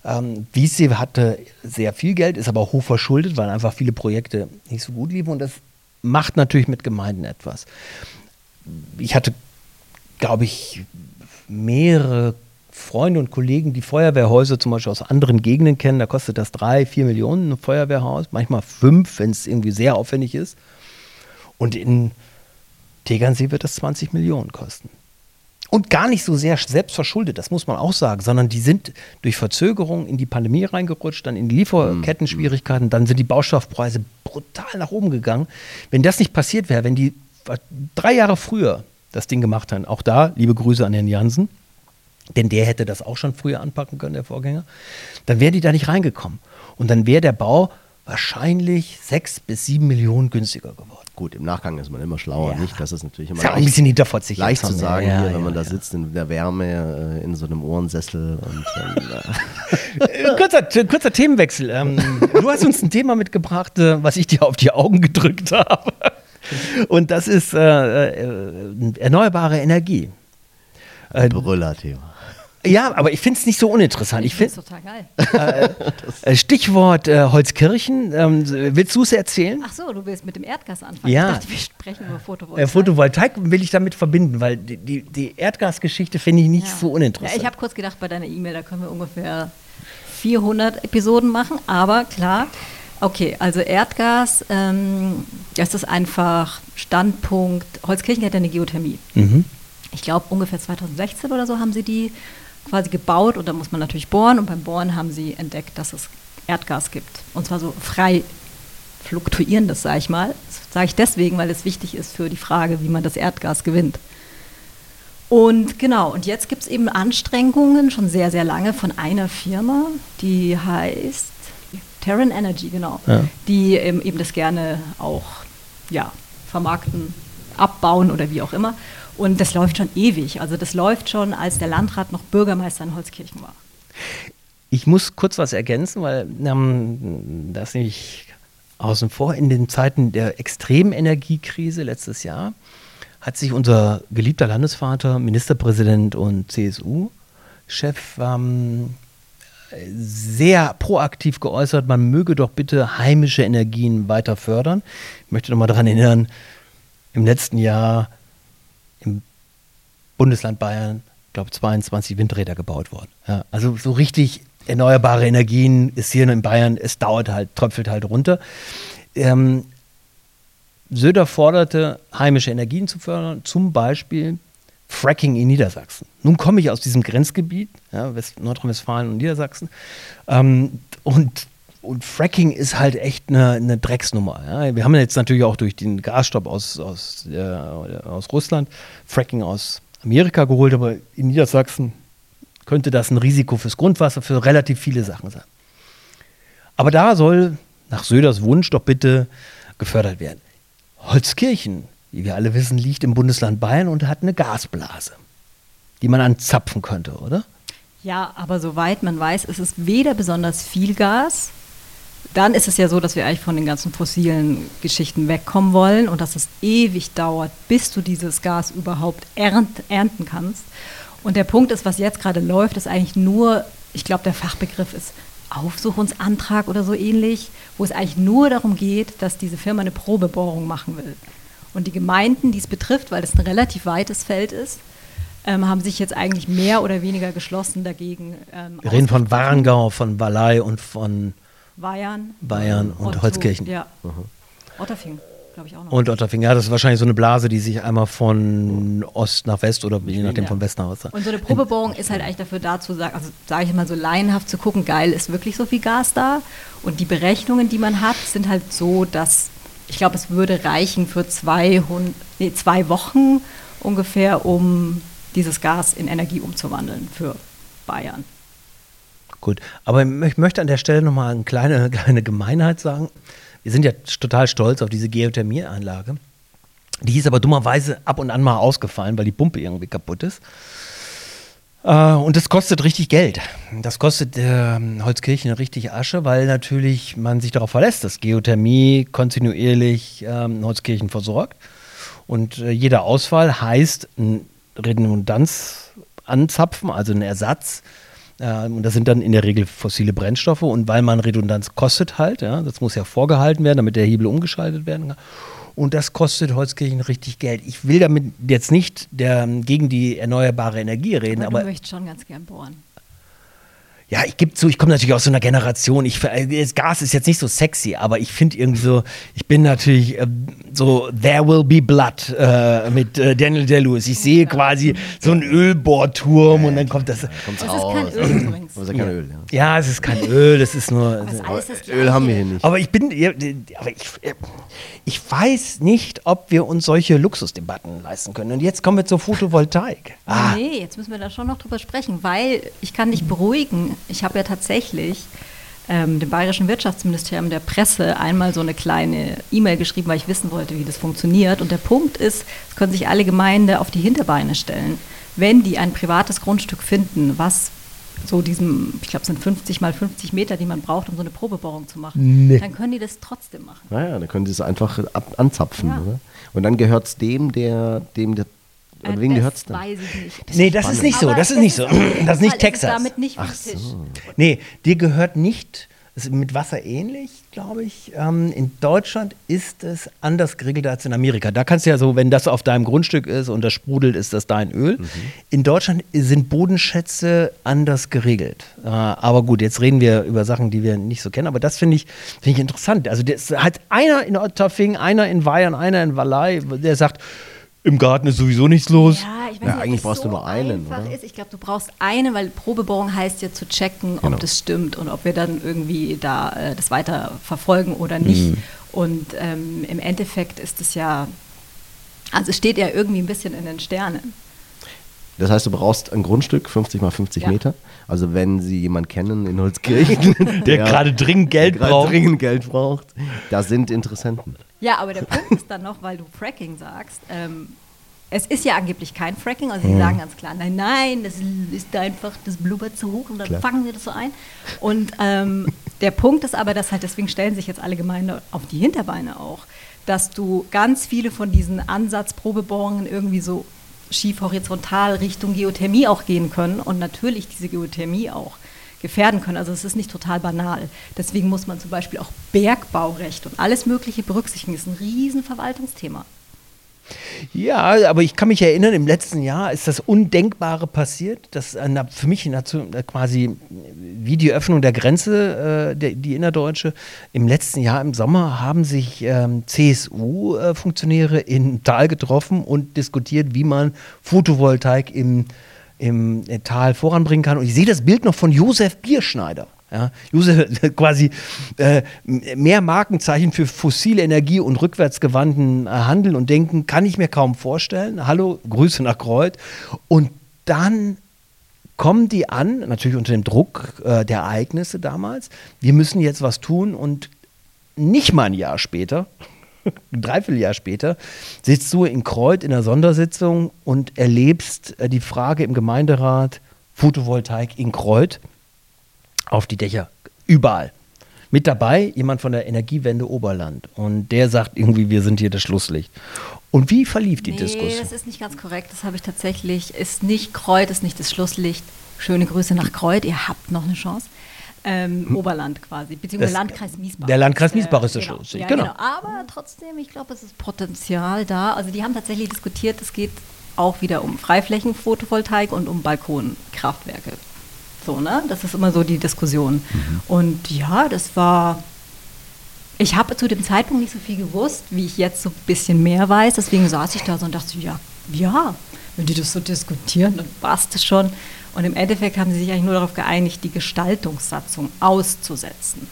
Ähm, Wiessee hatte sehr viel Geld, ist aber hoch verschuldet, weil einfach viele Projekte nicht so gut liefen. Und das macht natürlich mit Gemeinden etwas. Ich hatte, glaube ich, mehrere Freunde und Kollegen, die Feuerwehrhäuser zum Beispiel aus anderen Gegenden kennen. Da kostet das drei, vier Millionen ein Feuerwehrhaus, manchmal fünf, wenn es irgendwie sehr aufwendig ist. Und in Tegernsee wird das 20 Millionen kosten. Und gar nicht so sehr selbst verschuldet, das muss man auch sagen, sondern die sind durch Verzögerung in die Pandemie reingerutscht, dann in die Lieferketten-Schwierigkeiten, dann sind die Baustoffpreise brutal nach oben gegangen. Wenn das nicht passiert wäre, wenn die drei Jahre früher das Ding gemacht hätten, auch da liebe Grüße an Herrn Jansen, denn der hätte das auch schon früher anpacken können, der Vorgänger, dann wären die da nicht reingekommen. Und dann wäre der Bau wahrscheinlich sechs bis sieben Millionen günstiger geworden. Gut, im Nachgang ist man immer schlauer, ja. nicht? Das ist natürlich immer ist ja ein bisschen hinterfotzig. Leicht zu sagen, ja, hier, wenn man da sitzt in der Wärme, äh, in so einem Ohrensessel. Und, ähm, kurzer, kurzer Themenwechsel. Ähm, du hast uns ein Thema mitgebracht, äh, was ich dir auf die Augen gedrückt habe. Und das ist äh, erneuerbare Energie. Brüllerthema. Ja, aber ich finde es nicht so uninteressant. Ich finde find, es total geil. äh, Stichwort äh, Holzkirchen. Ähm, willst du es erzählen? Ach so, du willst mit dem Erdgas anfangen. Ja. Ich dachte, wir sprechen über Photovoltaik. Äh, Photovoltaik will ich damit verbinden, weil die, die, die Erdgasgeschichte finde ich nicht Ja. so uninteressant. Ja, ich habe kurz gedacht, bei deiner E-Mail, da können wir ungefähr 400 Episoden machen, aber klar. Okay, also Erdgas, ähm, das ist einfach Standpunkt. Holzkirchen hat ja eine Geothermie. mhm. Ich glaube, ungefähr 2016 oder so haben sie die quasi gebaut und da muss man natürlich bohren und beim Bohren haben sie entdeckt, dass es Erdgas gibt. Und zwar so frei fluktuierendes, sage ich mal. Das sage ich deswegen, weil es wichtig ist für die Frage, wie man das Erdgas gewinnt. Und genau, und jetzt gibt es eben Anstrengungen schon sehr, sehr lange von einer Firma, die heißt Terran Energy, genau, Ja. die ähm, eben das gerne auch ja, vermarkten, abbauen oder wie auch immer. Und das läuft schon ewig. Also das läuft schon, als der Landrat noch Bürgermeister in Holzkirchen war. Ich muss kurz was ergänzen, weil ähm, das nämlich außen vor in den Zeiten der extremen Energiekrise letztes Jahr hat sich unser geliebter Landesvater, Ministerpräsident und CSU-Chef ähm, sehr proaktiv geäußert, man möge doch bitte heimische Energien weiter fördern. Ich möchte noch mal daran erinnern, im letzten Jahr im Bundesland Bayern, glaube 22 Windräder gebaut worden. Ja, also so richtig erneuerbare Energien ist hier in Bayern, es dauert halt, tröpfelt halt runter. Ähm, Söder forderte, heimische Energien zu fördern, zum Beispiel Fracking in Niedersachsen. Nun komme ich aus diesem Grenzgebiet, ja, West Nordrhein-Westfalen und Niedersachsen, ähm, und, und Fracking ist halt echt eine, eine Drecksnummer. Ja. Wir haben jetzt natürlich auch durch den Gasstopp aus, aus, äh, aus Russland Fracking aus Amerika geholt, aber in Niedersachsen könnte das ein Risiko fürs Grundwasser, für relativ viele Sachen sein. Aber da soll nach Söders Wunsch doch bitte gefördert werden. Holzkirchen, wie wir alle wissen, liegt im Bundesland Bayern und hat eine Gasblase, die man anzapfen könnte, oder? Ja, aber soweit man weiß, ist es weder besonders viel Gas, dann ist es ja so, dass wir eigentlich von den ganzen fossilen Geschichten wegkommen wollen und dass es ewig dauert, bis du dieses Gas überhaupt ernt, ernten kannst. Und der Punkt ist, was jetzt gerade läuft, ist eigentlich nur, ich glaube, der Fachbegriff ist Aufsuchungsantrag oder so ähnlich, wo es eigentlich nur darum geht, dass diese Firma eine Probebohrung machen will. Und die Gemeinden, die es betrifft, weil es ein relativ weites Feld ist, ähm, haben sich jetzt eigentlich mehr oder weniger geschlossen dagegen. Ähm, Wir reden von. Warengau, von Wallei und von Bayern. Bayern und Otto- Holzkirchen. Ja. Otterfing, glaube ich auch noch. Und Otterfing. Ja, das ist wahrscheinlich so eine Blase, die sich einmal von Ost nach West oder je nachdem Ja. von West nach Ost. Und so eine Probebohrung ist halt eigentlich dafür da zu sagen, also sage ich mal so laienhaft zu gucken, geil, ist wirklich so viel Gas da? Und die Berechnungen, die man hat, sind halt so, dass ich glaube, es würde reichen für 200, nee, zwei Wochen ungefähr, um dieses Gas in Energie umzuwandeln für Bayern. Gut, aber ich möchte an der Stelle nochmal eine kleine, kleine Gemeinheit sagen. Wir sind ja total stolz auf diese Geothermieanlage. Die ist aber dummerweise ab und an mal ausgefallen, weil die Pumpe irgendwie kaputt ist. Äh, und das kostet richtig Geld. Das kostet äh, Holzkirchen richtig Asche, weil natürlich man sich darauf verlässt, dass Geothermie kontinuierlich ähm, Holzkirchen versorgt. Und äh, jeder Ausfall heißt ein Redundanz anzapfen, also ein Ersatz. Ähm, und das sind dann in der Regel fossile Brennstoffe. Und weil man Redundanz kostet halt, ja, das muss ja vorgehalten werden, damit der Hebel umgeschaltet werden kann. Und das kostet Holzkirchen richtig Geld. Ich will damit jetzt nicht der, gegen die erneuerbare Energie reden, Aber, aber, du möchtest schon ganz gern bohren. Ja, ich gebe zu, ich komme natürlich aus so einer Generation. Ich, äh, das Gas ist jetzt nicht so sexy, aber ich finde irgendwie so, ich bin natürlich äh, so There Will Be Blood äh, mit äh, Daniel Day-Lewis. Ich sehe quasi so einen Ölbohrturm und dann kommt das. Kommt's Das ist raus. kein Öl übrigens. Das ist ja kein Öl, ja. Ja, es ist kein Öl, das ist nur. Aber es ist das Öl haben wir hier nicht. Aber ich bin, ja, aber ich, ich weiß nicht, ob wir uns solche Luxusdebatten leisten können. Und jetzt kommen wir zur Photovoltaik. Ah, Nee, jetzt müssen wir da schon noch drüber sprechen, weil ich kann dich beruhigen. Ich habe ja tatsächlich ähm, dem Bayerischen Wirtschaftsministerium der Presse einmal so eine kleine E-Mail geschrieben, weil ich wissen wollte, wie das funktioniert. Und der Punkt ist, es können sich alle Gemeinden auf die Hinterbeine stellen, wenn die ein privates Grundstück finden, was so diesem, ich glaube, es sind 50 mal 50 Meter, die man braucht, um so eine Probebohrung zu machen, Nee. dann können die das trotzdem machen. Naja, dann können sie es einfach ab, anzapfen. Ja. Oder? Und dann gehört es dem, der, dem der Und Äh, wem das gehört's dann? Weiß ich nicht. Nee, das ist nicht so. Das ist es nicht so. Das ist nicht Texas. damit nicht Ach so. Nee, dir gehört nicht, ist mit Wasser ähnlich, glaube ich. Ähm, in Deutschland ist es anders geregelt als in Amerika. Da kannst du ja so, wenn das auf deinem Grundstück ist und das sprudelt, ist das dein Öl. In Deutschland sind Bodenschätze anders geregelt. Äh, aber gut, jetzt reden wir über Sachen, die wir nicht so kennen. Aber das finde ich, find ich interessant. Also das hat einer in Otterfing, einer in Weihern, einer in Wallei, der sagt, im Garten ist sowieso nichts los. Ja, ich weiß Ja, nicht, eigentlich brauchst es du so nur einen, einfach oder? Ist. Ich glaube, du brauchst eine, weil Probebohrung heißt ja zu checken, Genau. ob das stimmt und ob wir dann irgendwie da äh, das weiter verfolgen oder nicht. Mhm. Und ähm, im Endeffekt ist es ja, also es steht ja irgendwie ein bisschen in den Sternen. Das heißt, du brauchst ein Grundstück, 50 mal 50 Ja. Meter. Also wenn Sie jemanden kennen in Holzkirchen, Der gerade dringend Geld der braucht. dringend Geld braucht, da sind Interessenten. Ja, aber der Punkt ist dann noch, weil du Fracking sagst, ähm, es ist ja angeblich kein Fracking, also sie Mhm. sagen ganz klar, nein, nein, das ist einfach, das blubbert zu hoch und dann Klar. fangen wir das so ein. Und ähm, der Punkt ist aber, dass halt, deswegen stellen sich jetzt alle Gemeinde auf die Hinterbeine auch, dass du ganz viele von diesen Ansatzprobebohrungen irgendwie so schief horizontal Richtung Geothermie auch gehen können und natürlich diese Geothermie auch gefährden können. Also es ist nicht total banal. Deswegen muss man zum Beispiel auch Bergbaurecht und alles Mögliche berücksichtigen. Das ist ein riesen Verwaltungsthema. Ja, aber ich kann mich erinnern, im letzten Jahr ist das Undenkbare passiert. Das äh, na, für mich äh, quasi wie die Öffnung der Grenze, äh, die innerdeutsche. Im letzten Jahr im Sommer haben sich ähm, CSU-Funktionäre in Tal getroffen und diskutiert, wie man Photovoltaik im, im Tal voranbringen kann. Und ich sehe das Bild noch von Josef Bierschneider. Ja, Josef quasi äh, mehr Markenzeichen für fossile Energie und rückwärtsgewandten äh, Handel und Denken kann ich mir kaum vorstellen. Hallo, Grüße nach Kreuth. Und dann kommen die an, natürlich unter dem Druck äh, der Ereignisse damals. Wir müssen jetzt was tun und nicht mal ein Jahr später, ein Dreivierteljahr später, sitzt du in Kreuth in der Sondersitzung und erlebst äh, die Frage im Gemeinderat Photovoltaik in Kreuth auf die Dächer, überall. Mit dabei jemand von der Energiewende Oberland. Und der sagt irgendwie, wir sind hier das Schlusslicht. Und wie verlief die nee, Diskussion? das ist nicht ganz korrekt. Das habe ich tatsächlich. Ist nicht Kreuth, ist nicht das Schlusslicht. Schöne Grüße nach Kreuth. Ihr habt noch eine Chance. Ähm, Oberland quasi, beziehungsweise Das- Landkreis Miesbach. der Landkreis Miesbach ist das genau. Schlusslicht, Ja, genau. genau. Aber trotzdem, ich glaube, es ist Potenzial da. Also die haben tatsächlich diskutiert, es geht auch wieder um Freiflächen-Photovoltaik und um Balkonkraftwerke. So, ne? Das ist immer so die Diskussion. Und ja, das war. Ich habe zu dem Zeitpunkt nicht so viel gewusst, wie ich jetzt so ein bisschen mehr weiß. Deswegen saß ich da so und dachte, ja, ja, wenn die das so diskutieren, dann passt es schon. Und im Endeffekt haben sie sich eigentlich nur darauf geeinigt, die Gestaltungssatzung auszusetzen.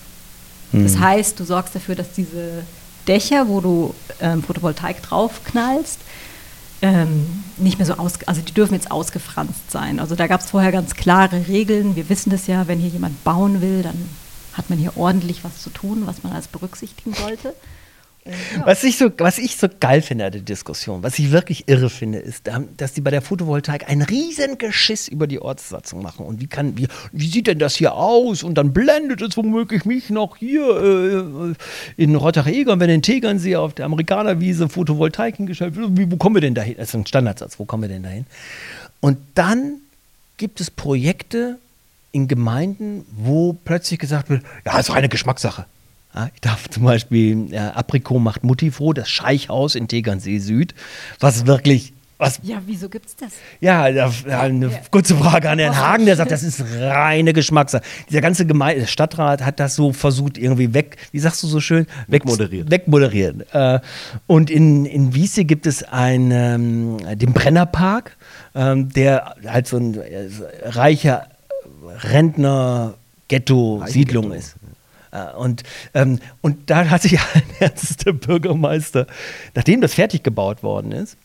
Das heißt, du sorgst dafür, dass diese Dächer, wo du ähm, Photovoltaik draufknallst, ähm, nicht mehr so aus, also die dürfen jetzt ausgefranst sein. Also da gab es vorher ganz klare Regeln. Wir wissen das ja, wenn hier jemand bauen will, dann hat man hier ordentlich was zu tun, was man als berücksichtigen sollte. Ja. Was ich, so, was ich so geil finde an der Diskussion, was ich wirklich irre finde, ist, dass die bei der Photovoltaik ein riesen Geschiss über die Ortssatzung machen. Und wie, kann, wie, wie sieht denn das hier aus? Und dann blendet es womöglich mich noch hier äh, in Rottach-Egern, wenn in Tegernsee auf der Amerikanerwiese Photovoltaik hingestellt wird. Wie, wo kommen wir denn dahin? Das ist ein Standardsatz. Wo kommen wir denn dahin? Und dann gibt es Projekte in Gemeinden, wo plötzlich gesagt wird, ja, ist reine Geschmackssache. Ja, ich darf zum Beispiel, äh, Aprikot macht Mutti froh, das Scheichhaus in Tegernsee Süd, was wirklich, was, ja, wieso gibt es das? ja, ja, eine kurze Frage an Herrn Hagen, der sagt, das ist reine Geschmackssache. Dieser ganze Gemeinde, der Stadtrat hat das so versucht, irgendwie weg, wie sagst du so schön? Weg- Wegmoderieren. Wegmoderieren. Äh, und in, in Wiese gibt es einen, ähm, den Brennerpark, ähm, der halt so ein äh, reicher Rentner-Ghetto-Siedlung Ghetto. ist. Äh, Und, ähm, und da hat sich ein ernster Bürgermeister, nachdem das fertig gebaut worden ist,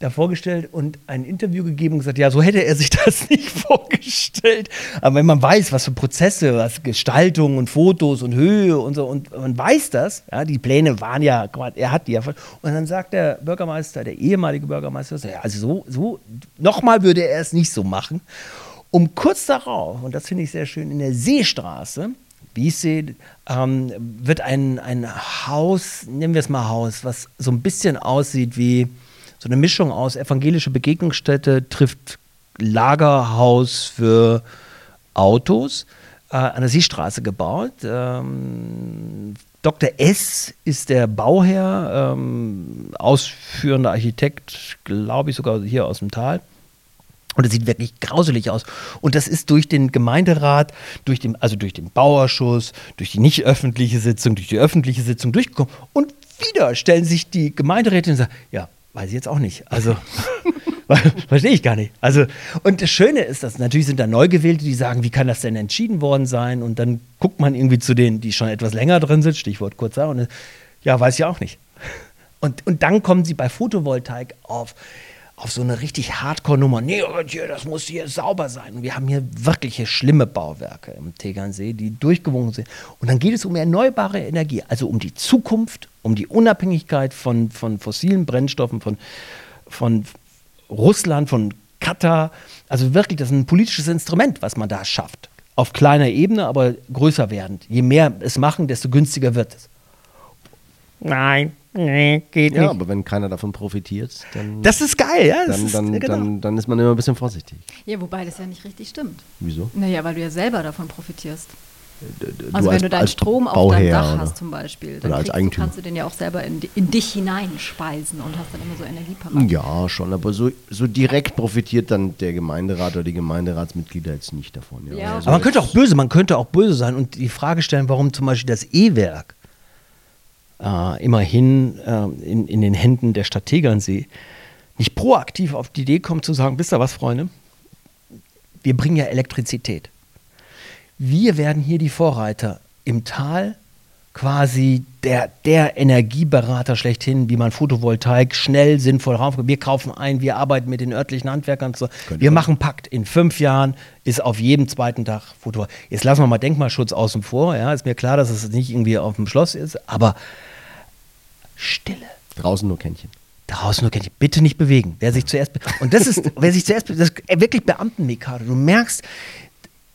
da vorgestellt und ein Interview gegeben und gesagt, ja, so hätte er sich das nicht vorgestellt. Aber wenn man weiß, was für Prozesse, was Gestaltung und Fotos und Höhe und so, und man weiß das, ja, die Pläne waren ja, er hat die ja. Und dann sagt der Bürgermeister, der ehemalige Bürgermeister, ja, also so, so nochmal würde er es nicht so machen. Um kurz darauf, und das finde ich sehr schön, in der Seestraße, Wiessee, ähm, wird ein, ein Haus, nennen wir es mal Haus, was so ein bisschen aussieht wie so eine Mischung aus evangelische Begegnungsstätte trifft Lagerhaus für Autos äh, an der Seestraße gebaut. Ähm, Dr. S. ist der Bauherr, ähm, ausführender Architekt, glaube ich sogar hier aus dem Tal. Und es sieht wirklich grauselig aus. Und das ist durch den Gemeinderat, durch den, also durch den Bauausschuss, durch die nicht öffentliche Sitzung, durch die öffentliche Sitzung durchgekommen. Und wieder stellen sich die Gemeinderäte und sagen, ja, weiß ich jetzt auch nicht. Also, verstehe ich gar nicht. Also, und das Schöne ist, dass natürlich sind da Neugewählte, die sagen, wie kann das denn entschieden worden sein? Und dann guckt man irgendwie zu denen, die schon etwas länger drin sind, Stichwort kurzer, und ja, weiß ich auch nicht. Und, und dann kommen sie bei Photovoltaik auf auf so eine richtig Hardcore-Nummer. Nee, das muss hier sauber sein. Und wir haben hier wirkliche schlimme Bauwerke im Tegernsee, die durchgewunken sind. Und dann geht es um erneuerbare Energie, also um die Zukunft, um die Unabhängigkeit von, von fossilen Brennstoffen, von, von Russland, von Katar. Also wirklich, das ist ein politisches Instrument, was man da schafft. Auf kleiner Ebene, aber größer werdend. Je mehr es machen, desto günstiger wird es. Nein, geht ja, nicht. aber wenn keiner davon profitiert, dann. Das ist geil, ja. Dann, ist, dann, genau. dann, dann ist man immer ein bisschen vorsichtig. Ja, wobei das ja nicht richtig stimmt. Wieso? Naja, weil du ja selber davon profitierst. Du Also wenn als- du deinen Strom auf deinem Dach oder- hast zum Beispiel, dann kriegst, kannst du den ja auch selber in, in dich hineinspeisen und hast dann immer so Energie parat. Ja, schon, aber so, so direkt profitiert dann der Gemeinderat oder die Gemeinderatsmitglieder jetzt nicht davon. Ja. Ja, Also Aber man könnte auch böse, man könnte auch böse sein und die Frage stellen, warum zum Beispiel das E-Werk äh, immerhin äh, in, in den Händen der Stadt Tegernsee nicht proaktiv auf die Idee kommt zu sagen, wisst ihr was, Freunde? Wir bringen ja Elektrizität. Wir werden hier die Vorreiter im Tal quasi der, der Energieberater schlechthin, wie man Photovoltaik schnell, sinnvoll rauf. Wir kaufen ein, wir arbeiten mit den örtlichen Handwerkern. So. Wir machen Pakt. In fünf Jahren ist auf jedem zweiten Tag Photovoltaik. Jetzt lassen wir mal Denkmalschutz außen vor. Ja, ist mir klar, dass es nicht irgendwie auf dem Schloss ist, aber Stille. Draußen nur Kännchen. Draußen nur Kännchen. Bitte nicht bewegen. Wer sich zuerst. Be und das ist, wer sich zuerst. be- Das ist wirklich Beamtenmekade. Du merkst.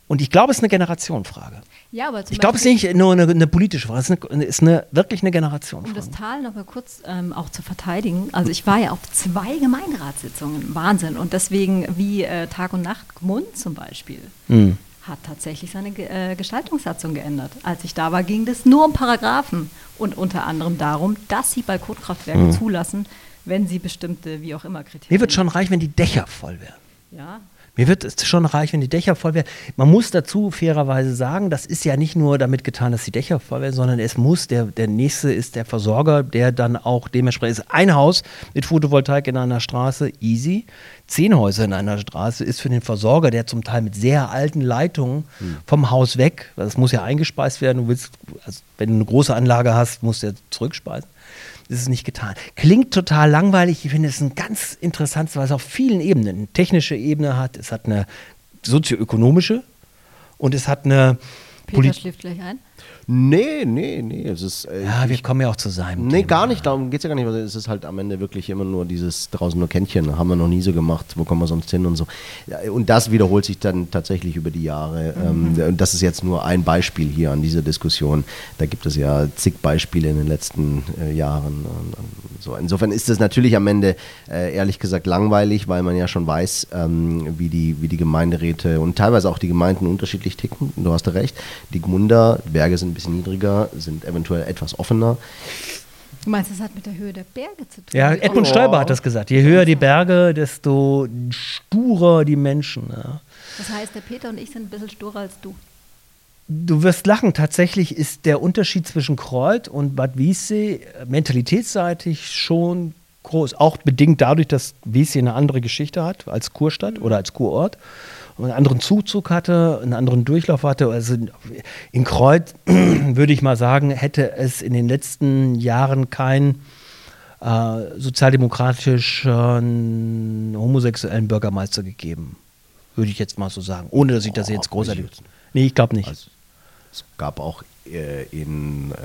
Und ich glaube, es ist eine Generationenfrage. Ja, aber zum Ich glaube, es ist nicht nur eine, eine politische Frage, es ist, eine, ist eine, wirklich eine um Generationenfrage. das Tal noch mal kurz ähm, auch zu verteidigen. Also ich war ja auf zwei Gemeinderatssitzungen, Wahnsinn. Und deswegen, wie äh, Tag und Nacht Gmund zum Beispiel, Hm. Hat tatsächlich seine äh, Gestaltungssatzung geändert. Als ich da war, ging es nur um Paragraphen und unter anderem darum, dass sie Balkonkraftwerke zulassen, wenn sie bestimmte, wie auch immer, Kriterien. Mir wird schon reich, wenn die Dächer voll werden. Ja, Mir wird es schon reich, wenn die Dächer voll werden. Man muss dazu fairerweise sagen, das ist ja nicht nur damit getan, dass die Dächer voll werden, sondern es muss, der, der nächste ist der Versorger, der dann auch dementsprechend ist. Ein Haus mit Photovoltaik in einer Straße, easy. Zehn Häuser in einer Straße ist für den Versorger, der zum Teil mit sehr alten Leitungen vom Haus weg, das muss ja eingespeist werden, du willst, also wenn du eine große Anlage hast, musst du ja zurückspeisen. Das ist nicht getan. Klingt total langweilig. Ich finde es ein ganz interessantes, weil es auf vielen Ebenen eine technische Ebene hat. Es hat eine sozioökonomische und es hat eine Peter Polit schläft gleich ein. Nee, nee, nee. Es ist, äh, Ja, wir ich, kommen ja auch zu seinem. nee, Thema. gar nicht. Darum geht es ja gar nicht. Es ist halt am Ende wirklich immer nur dieses draußen nur Kännchen. Haben wir noch nie so gemacht. Wo kommen wir sonst hin und so. Ja, Und das wiederholt sich dann tatsächlich über die Jahre. Mhm. Ähm, und das ist jetzt nur ein Beispiel hier an dieser Diskussion. Da gibt es ja zig Beispiele in den letzten äh, Jahren. Und, und so. Insofern ist es natürlich am Ende äh, ehrlich gesagt langweilig, weil man ja schon weiß, ähm, wie, die, wie die Gemeinderäte und teilweise auch die Gemeinden unterschiedlich ticken. Du hast ja recht. Die Gmunder, Berge sind bisschen niedriger, sind eventuell etwas offener. Du meinst, das hat mit der Höhe der Berge zu tun? Ja, Edmund oft- Stoiber hat das gesagt. Je höher die Berge, desto sturer die Menschen. Ja. Das heißt, der Peter und ich sind ein bisschen sturer als du. Du wirst lachen. Tatsächlich ist der Unterschied zwischen Kreuth und Bad Wiessee äh, mentalitätsseitig schon groß. Auch bedingt dadurch, dass Wiessee eine andere Geschichte hat als Kurstadt oder als Kurort. Einen anderen Zuzug hatte, einen anderen Durchlauf hatte. Also in Kreuth, würde ich mal sagen, hätte es in den letzten Jahren kein äh, sozialdemokratischen homosexuellen Bürgermeister gegeben. Würde ich jetzt mal so sagen. Ohne dass ich das Oh, jetzt großartig. ich jetzt. Nee, ich glaube nicht. Also, es gab auch äh, in, äh,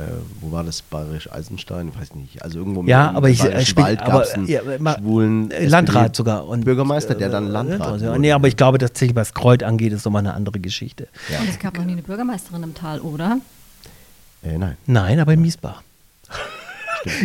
wo war das, Bayerisch Eisenstein? Ich weiß nicht. Also irgendwo Ja, im aber ich äh, spiel, Wald aber, gab es einen ja, schwulen äh, Landrat SPD sogar. Und, Bürgermeister, der dann äh, Landrat ja. wurde. Nee, aber ich glaube tatsächlich, was Kreuz angeht, ist nochmal eine andere Geschichte. Ja. Und es gab noch nie eine Bürgermeisterin im Tal, oder? Äh, nein. Nein, aber in Miesbach.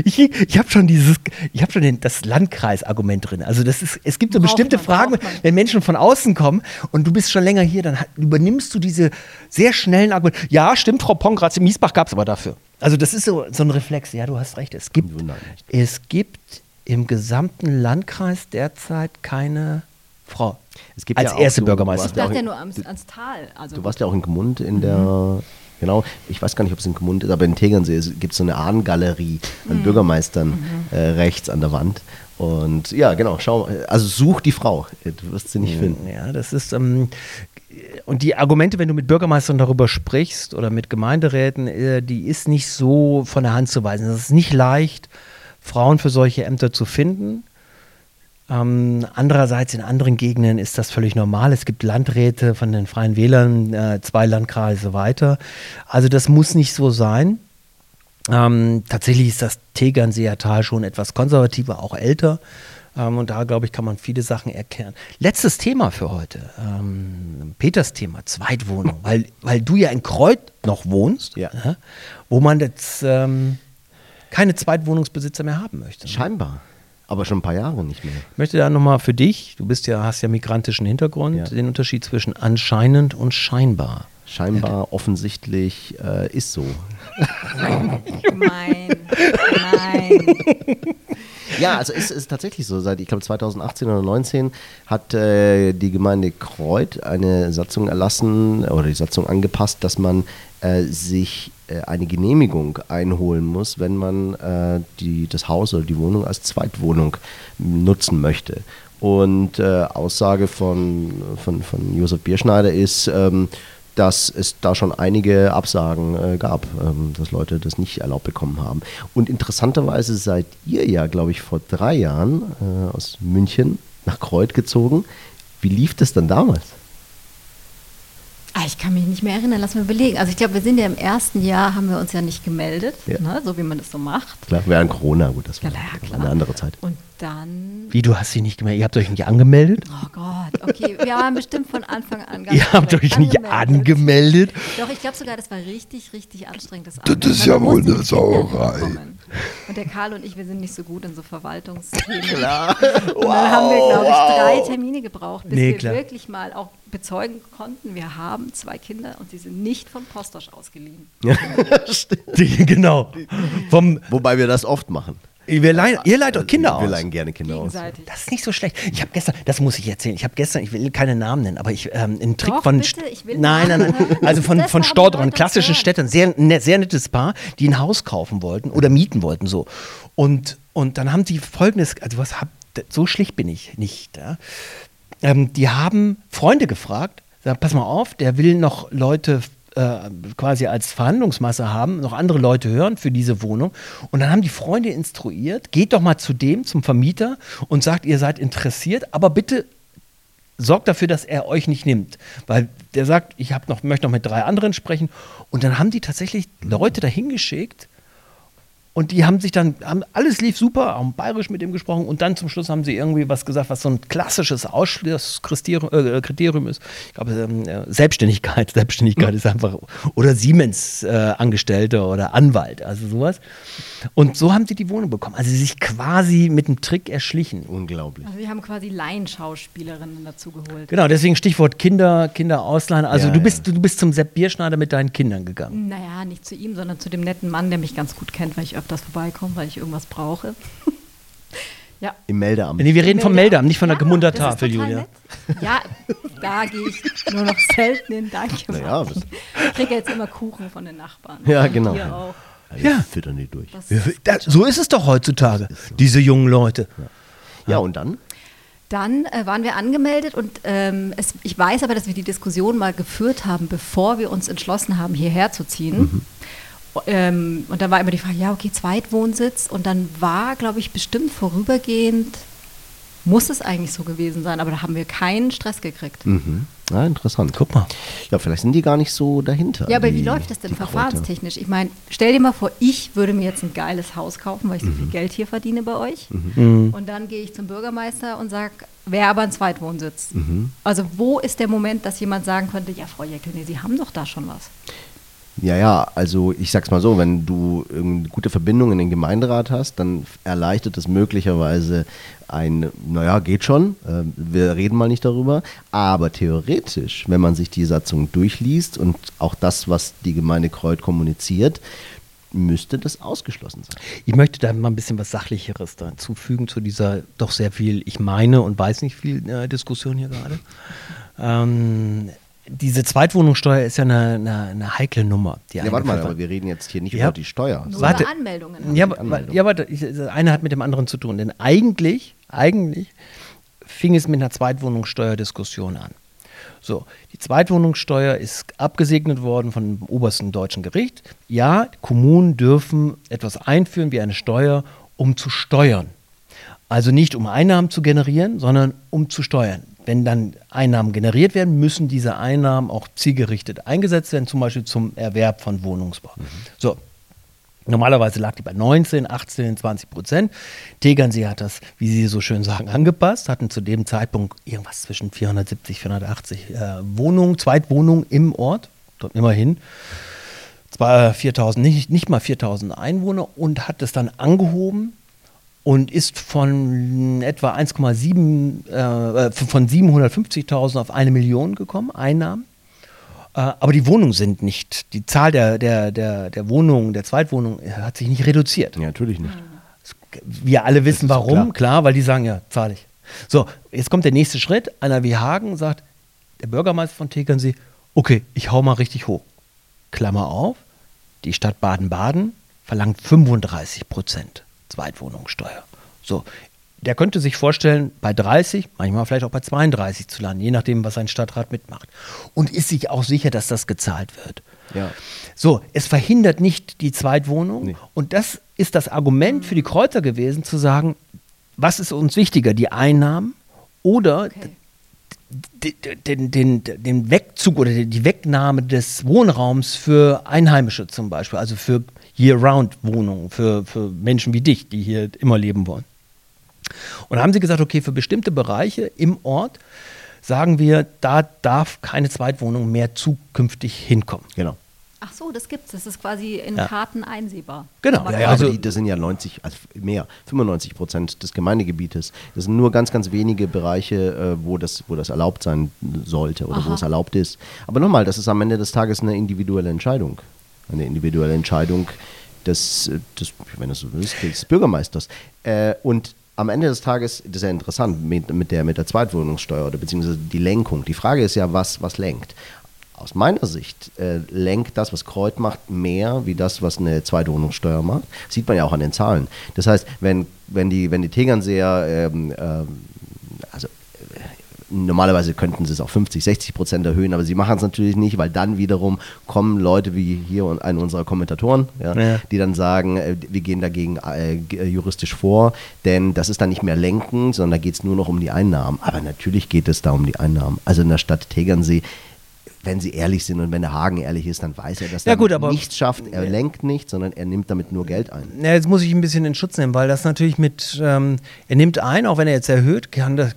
Ich, ich habe schon dieses, ich habe schon den, das Landkreisargument drin. Also das ist, es gibt so Braucht bestimmte man, Fragen, wenn Menschen von außen kommen und du bist schon länger hier, dann übernimmst du diese sehr schnellen Argumente. Ja, stimmt, Frau Pongratz, in Miesbach gab es aber dafür. Also das ist so, so ein Reflex. Ja, du hast recht. Es gibt, es gibt im gesamten Landkreis derzeit keine Frau. Es gibt als ja erste so- Bürgermeister. Ich Ja, auch dachte ja in- nur ans, ans Tal. Also Du warst ja auch in Gmund in der, genau, ich weiß gar nicht, ob es in Gmund ist, aber in Tegernsee gibt es so eine Ahnengalerie an Bürgermeistern äh, rechts an der Wand. Und ja, genau, schau, also such die Frau, du wirst sie nicht finden. Ja, das ist. Ähm, und die Argumente, wenn du mit Bürgermeistern darüber sprichst oder mit Gemeinderäten, äh, die ist nicht so von der Hand zu weisen. Es ist nicht leicht, Frauen für solche Ämter zu finden. Ähm, andererseits in anderen Gegenden ist das völlig normal. Es gibt Landräte von den Freien Wählern, äh, zwei Landkreise weiter. Also das muss nicht so sein. Ähm, tatsächlich ist das Tegernseer Tal schon etwas konservativer, auch älter. Ähm, und da, glaube ich, kann man viele Sachen erkennen. Letztes Thema für heute. Ähm, Peters Thema, Zweitwohnung. weil, weil du ja in Kreuth noch wohnst, Ja. äh, wo man jetzt ähm, keine Zweitwohnungsbesitzer mehr haben möchte. Scheinbar, aber schon ein paar Jahre nicht mehr. Ich möchte da nochmal für dich, du bist ja, hast ja migrantischen Hintergrund, Ja. den Unterschied zwischen anscheinend und scheinbar. Scheinbar, offensichtlich äh, ist so. Nein, nein. Ja, also es ist tatsächlich so. Seit, ich glaube, 2018 oder 2019 hat äh, die Gemeinde Kreuth eine Satzung erlassen oder die Satzung angepasst, dass man äh, sich eine Genehmigung einholen muss, wenn man äh, die, das Haus oder die Wohnung als Zweitwohnung nutzen möchte. Und äh, Aussage von, von, von Josef Bierschneider ist, ähm, dass es da schon einige Absagen äh, gab, ähm, dass Leute das nicht erlaubt bekommen haben. Und interessanterweise seid ihr ja, glaube ich, vor drei Jahren äh, aus München nach Kreuth gezogen. Wie lief das dann damals? Ah, ich kann mich nicht mehr erinnern, lass mal überlegen. Also ich glaube, wir sind ja im ersten Jahr, haben wir uns ja nicht gemeldet, Ja. ne, so wie man das so macht. Klar, während Corona, gut, das war, Ja, klar. eine andere Zeit. Und dann, Wie, du hast sie nicht gemeldet? Ihr habt euch nicht angemeldet? oh Gott, okay, wir waren bestimmt von Anfang an ganz Ihr habt euch nicht angemeldet? Doch, ich glaube sogar, das war richtig, richtig anstrengend. Das, Das ist ja wohl eine Sauerei. Und der Karl und ich, wir sind nicht so gut in so Verwaltungsthemen. Klar. Und dann haben wir, glaube ich, drei Termine gebraucht, bis Nee, wir klar. wirklich mal auch bezeugen konnten, wir haben zwei Kinder und sie sind nicht von Postosch ausgeliehen. Die, genau. Vom, Wobei wir das oft machen. Wir leihen, ihr leiht euch Kinder Wir aus. leihen gerne Kinder aus. Das ist nicht so schlecht. Ich habe gestern, das muss ich erzählen. Ich habe gestern, ich will keine Namen nennen, aber ich ähm, einen Trick Doch, von bitte, ich will nein, nein, nein, also von Das von Leute klassischen hören. Städtern, sehr ne, sehr nettes Paar, die ein Haus kaufen wollten oder mieten wollten so. Und und dann haben die folgendes, also was hab, so schlicht bin ich nicht. Ja? Ähm, die haben Freunde gefragt, sagen, pass mal auf, der will noch Leute äh, quasi als Verhandlungsmasse haben, noch andere Leute hören für diese Wohnung. Und dann haben die Freunde instruiert, geht doch mal zu dem, zum Vermieter und sagt, ihr seid interessiert, aber bitte sorgt dafür, dass er euch nicht nimmt. Weil der sagt, ich noch, möchte noch mit drei anderen sprechen. Und dann haben die tatsächlich Leute dahin geschickt und die haben sich dann, haben, alles lief super, haben bayerisch mit ihm gesprochen und dann zum Schluss haben sie irgendwie was gesagt, was so ein klassisches Ausschlusskriterium äh, Kriterium ist. Ich glaube, ähm, äh, Selbstständigkeit. Selbstständigkeit ist einfach, oder Siemens-Angestellter oder Anwalt, also sowas. Und so haben sie die Wohnung bekommen. Also sie sich quasi mit einem Trick erschlichen. Unglaublich. Also wir haben quasi Laienschauspielerinnen dazu geholt. Genau, deswegen Stichwort Kinder, Kinder ausleihen. Also Ja, du ja. bist, du bist zum Sepp Bierschneider mit deinen Kindern gegangen. Naja, nicht zu ihm, sondern zu dem netten Mann, der mich ganz gut kennt, weil ich öfters vorbeikomme, weil ich irgendwas brauche. ja. Im Meldeamt. Nee, wir reden vom Meldeamt, nicht von der Ja, Gemunder das ist Tafel, total Julia. nett. Ja, da gehe ich nur noch selten hin. Danke. Naja, ich kriege jetzt immer Kuchen von den Nachbarn. Ja, genau. Hier auch. Wir Ja. füttern die durch. Das Ja, da- So ist es doch heutzutage, diese jungen Leute. Ja, und dann? Dann äh, waren wir angemeldet und ähm, es, ich weiß aber, dass wir die Diskussion mal geführt haben, bevor wir uns entschlossen haben, hierher zu ziehen. Ähm, und da war immer die Frage, ja, okay, Zweitwohnsitz. Und dann war, glaube ich, bestimmt vorübergehend, muss es eigentlich so gewesen sein, aber da haben wir keinen Stress gekriegt. Mhm. Ja, interessant. Guck mal. Ja, vielleicht sind die gar nicht so dahinter. Ja, aber die- wie läuft das denn verfahrenstechnisch? Ich meine, stell dir mal vor, ich würde mir jetzt ein geiles Haus kaufen, weil ich so Mhm. viel Geld hier verdiene bei euch. Und dann gehe ich zum Bürgermeister und sage, wäre aber ein Zweitwohnsitz. Mhm. Also wo ist der Moment, dass jemand sagen könnte, ja, Frau Jeckel, nee, Sie haben doch da schon was. Ja, ja, also ich sag's mal so, wenn du eine gute Verbindung in den Gemeinderat hast, dann erleichtert es möglicherweise ein, naja, geht schon, äh, wir reden mal nicht darüber, aber theoretisch, wenn man sich die Satzung durchliest und auch das, was die Gemeinde Kreuth kommuniziert, müsste das ausgeschlossen sein. Ich möchte da mal ein bisschen was Sachlicheres dazu fügen zu dieser doch sehr viel, ich meine und weiß nicht viel äh, Diskussion hier gerade. Ähm, diese Zweitwohnungssteuer ist ja eine, eine, eine heikle Nummer. ja, warte mal, aber wir reden jetzt hier nicht ja. über die Steuer. Nur Warte. über Anmeldungen. Ja, aber, ja, warte, ich, das eine hat mit dem anderen zu tun. Denn eigentlich, eigentlich fing es mit einer Zweitwohnungssteuerdiskussion an. So, die Zweitwohnungssteuer ist abgesegnet worden von dem obersten deutschen Gericht. Ja, Kommunen dürfen etwas einführen wie eine Steuer, um zu steuern. Also nicht um Einnahmen zu generieren, sondern um zu steuern. Wenn dann Einnahmen generiert werden, müssen diese Einnahmen auch zielgerichtet eingesetzt werden, zum Beispiel zum Erwerb von Wohnungsbau. Mhm. So, Normalerweise lag die bei 19, 18, 20 Prozent. Tegernsee hat das, wie Sie so schön sagen, angepasst, hatten zu dem Zeitpunkt irgendwas zwischen 470, 480 äh, Wohnungen, Zweitwohnungen im Ort, dort immerhin. Zwar 4000, nicht, nicht mal 4000 Einwohner und hat es dann angehoben und ist von etwa 1,7, äh, von 750.000 auf eine Million gekommen, Einnahmen. Äh, aber die Wohnungen sind nicht, die Zahl der, der, der, der Wohnungen, der Zweitwohnungen hat sich nicht reduziert. Ja, natürlich nicht. Wir alle wissen warum, klar. klar, weil die sagen, ja, zahle ich. So, jetzt kommt der nächste Schritt. Einer wie Hagen sagt, der Bürgermeister von Tegernsee, okay, ich hau mal richtig hoch. Klammer auf, die Stadt Baden-Baden verlangt 35 Prozent. Zweitwohnungssteuer. So, der könnte sich vorstellen, bei 30, manchmal vielleicht auch bei 32 zu landen, je nachdem, was ein Stadtrat mitmacht. Und ist sich auch sicher, dass das gezahlt wird. Ja. So, es verhindert nicht die Zweitwohnung. Nee. Und das ist das Argument für die Kreuzer gewesen, zu sagen, was ist uns wichtiger, die Einnahmen oder okay. den, den, den Wegzug oder die Wegnahme des Wohnraums für Einheimische zum Beispiel, also für Year-Round-Wohnungen für, für Menschen wie dich, die hier immer leben wollen. Und da haben sie gesagt, okay, für bestimmte Bereiche im Ort sagen wir, da darf keine Zweitwohnung mehr zukünftig hinkommen. Genau. Ach so, das gibt es. Das ist quasi in ja. Karten einsehbar. Genau. Ja, ja, also die, das sind ja 90, also mehr, 95 Prozent des Gemeindegebietes. Das sind nur ganz, ganz wenige Bereiche, äh, wo, das, wo das erlaubt sein sollte oder Aha. wo es erlaubt ist. Aber nochmal, das ist am Ende des Tages eine individuelle Entscheidung eine individuelle Entscheidung des, des wenn du so willst, des Bürgermeisters. Äh, und am Ende des Tages, das ist ja interessant mit, mit, der, mit der Zweitwohnungssteuer oder beziehungsweise die Lenkung. Die Frage ist ja, was, was lenkt. Aus meiner Sicht äh, lenkt das, was Kreuz macht, mehr wie das, was eine Zweitwohnungssteuer macht. Sieht man ja auch an den Zahlen. Das heißt, wenn, wenn die, wenn die Tegernseer ähm, ähm, normalerweise könnten sie es auch 50, 60 Prozent erhöhen, aber sie machen es natürlich nicht, weil dann wiederum kommen Leute wie hier und einer unserer Kommentatoren, ja, ja. die dann sagen, äh, wir gehen dagegen äh, äh, juristisch vor, denn das ist dann nicht mehr Lenken, sondern da geht es nur noch um die Einnahmen. Aber natürlich geht es da um die Einnahmen. Also in der Stadt Tegernsee wenn sie ehrlich sind und wenn der Hagen ehrlich ist, dann weiß er, dass ja, er gut, nichts schafft. Er lenkt nicht, sondern er nimmt damit nur Geld ein. Ja, jetzt muss ich ein bisschen in Schutz nehmen, weil das natürlich mit, ähm, er nimmt ein, auch wenn er jetzt erhöht, kann das,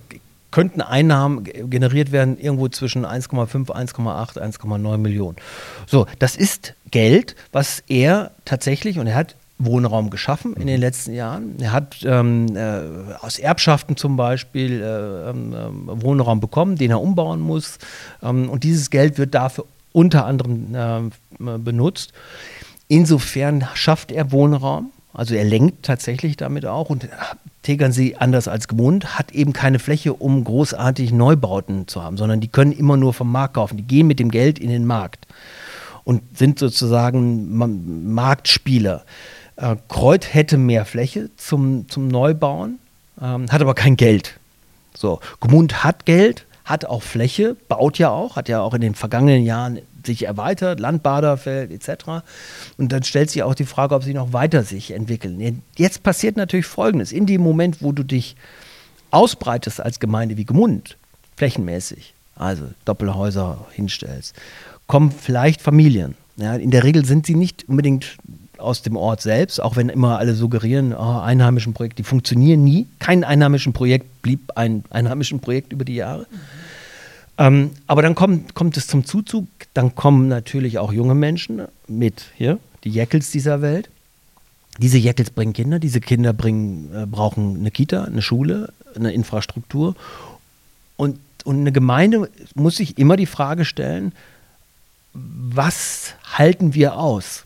könnten Einnahmen generiert werden irgendwo zwischen 1,5, 1,8, 1,9 Millionen. So, das ist Geld, was er tatsächlich, und er hat Wohnraum geschaffen in den mhm. letzten Jahren. Er hat ähm, äh, aus Erbschaften zum Beispiel äh, ähm, äh, Wohnraum bekommen, den er umbauen muss. Ähm, und dieses Geld wird dafür unter anderem äh, benutzt. Insofern schafft er Wohnraum. Also er lenkt tatsächlich damit auch und Tegernsee, anders als gewohnt, hat eben keine Fläche, um großartig Neubauten zu haben, sondern die können immer nur vom Markt kaufen. Die gehen mit dem Geld in den Markt und sind sozusagen Marktspieler. Äh, Kreuz hätte mehr Fläche zum, zum Neubauen, ähm, hat aber kein Geld. So, Gmund hat Geld, hat auch Fläche, baut ja auch, hat ja auch in den vergangenen Jahren sich erweitert, Landbaderfeld etc. Und dann stellt sich auch die Frage, ob sie noch weiter sich entwickeln. Jetzt passiert natürlich Folgendes. In dem Moment, wo du dich ausbreitest als Gemeinde wie Gemund, flächenmäßig, also Doppelhäuser hinstellst, kommen vielleicht Familien. Ja, in der Regel sind sie nicht unbedingt aus dem Ort selbst, auch wenn immer alle suggerieren, oh, einheimischen Projekte, die funktionieren nie. Kein einheimischen Projekt blieb ein einheimischen Projekt über die Jahre. Mhm Ähm, aber dann kommt, kommt es zum Zuzug, dann kommen natürlich auch junge Menschen mit, hier, die Jeckels dieser Welt. Diese Jeckels bringen Kinder, diese Kinder bringen, äh, brauchen eine Kita, eine Schule, eine Infrastruktur. Und, und eine Gemeinde muss sich immer die Frage stellen, was halten wir aus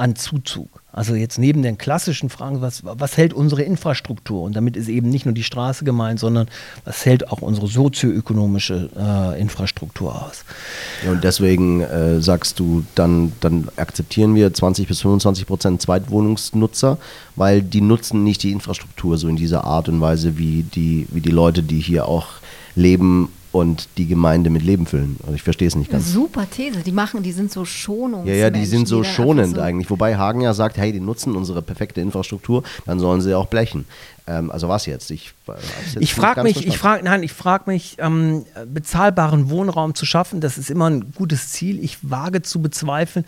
an Zuzug? Also jetzt neben den klassischen Fragen, was, was hält unsere Infrastruktur? Und damit ist eben nicht nur die Straße gemeint, sondern was hält auch unsere sozioökonomische äh, Infrastruktur aus? Ja, und deswegen äh, sagst du, dann, dann akzeptieren wir 20 bis 25 Prozent Zweitwohnungsnutzer, weil die nutzen nicht die Infrastruktur so in dieser Art und Weise wie die, wie die Leute, die hier auch leben und die Gemeinde mit Leben füllen. Also ich verstehe es nicht ganz. Super These. Die machen, die sind so schonend. Ja, ja, die sind so schonend so eigentlich. Wobei Hagen ja sagt, hey, die nutzen unsere perfekte Infrastruktur, dann sollen sie auch blechen. Ähm, also was jetzt? Ich, jetzt ich frage mich, ich frage, nein, ich frage mich, ähm, bezahlbaren Wohnraum zu schaffen, das ist immer ein gutes Ziel. Ich wage zu bezweifeln,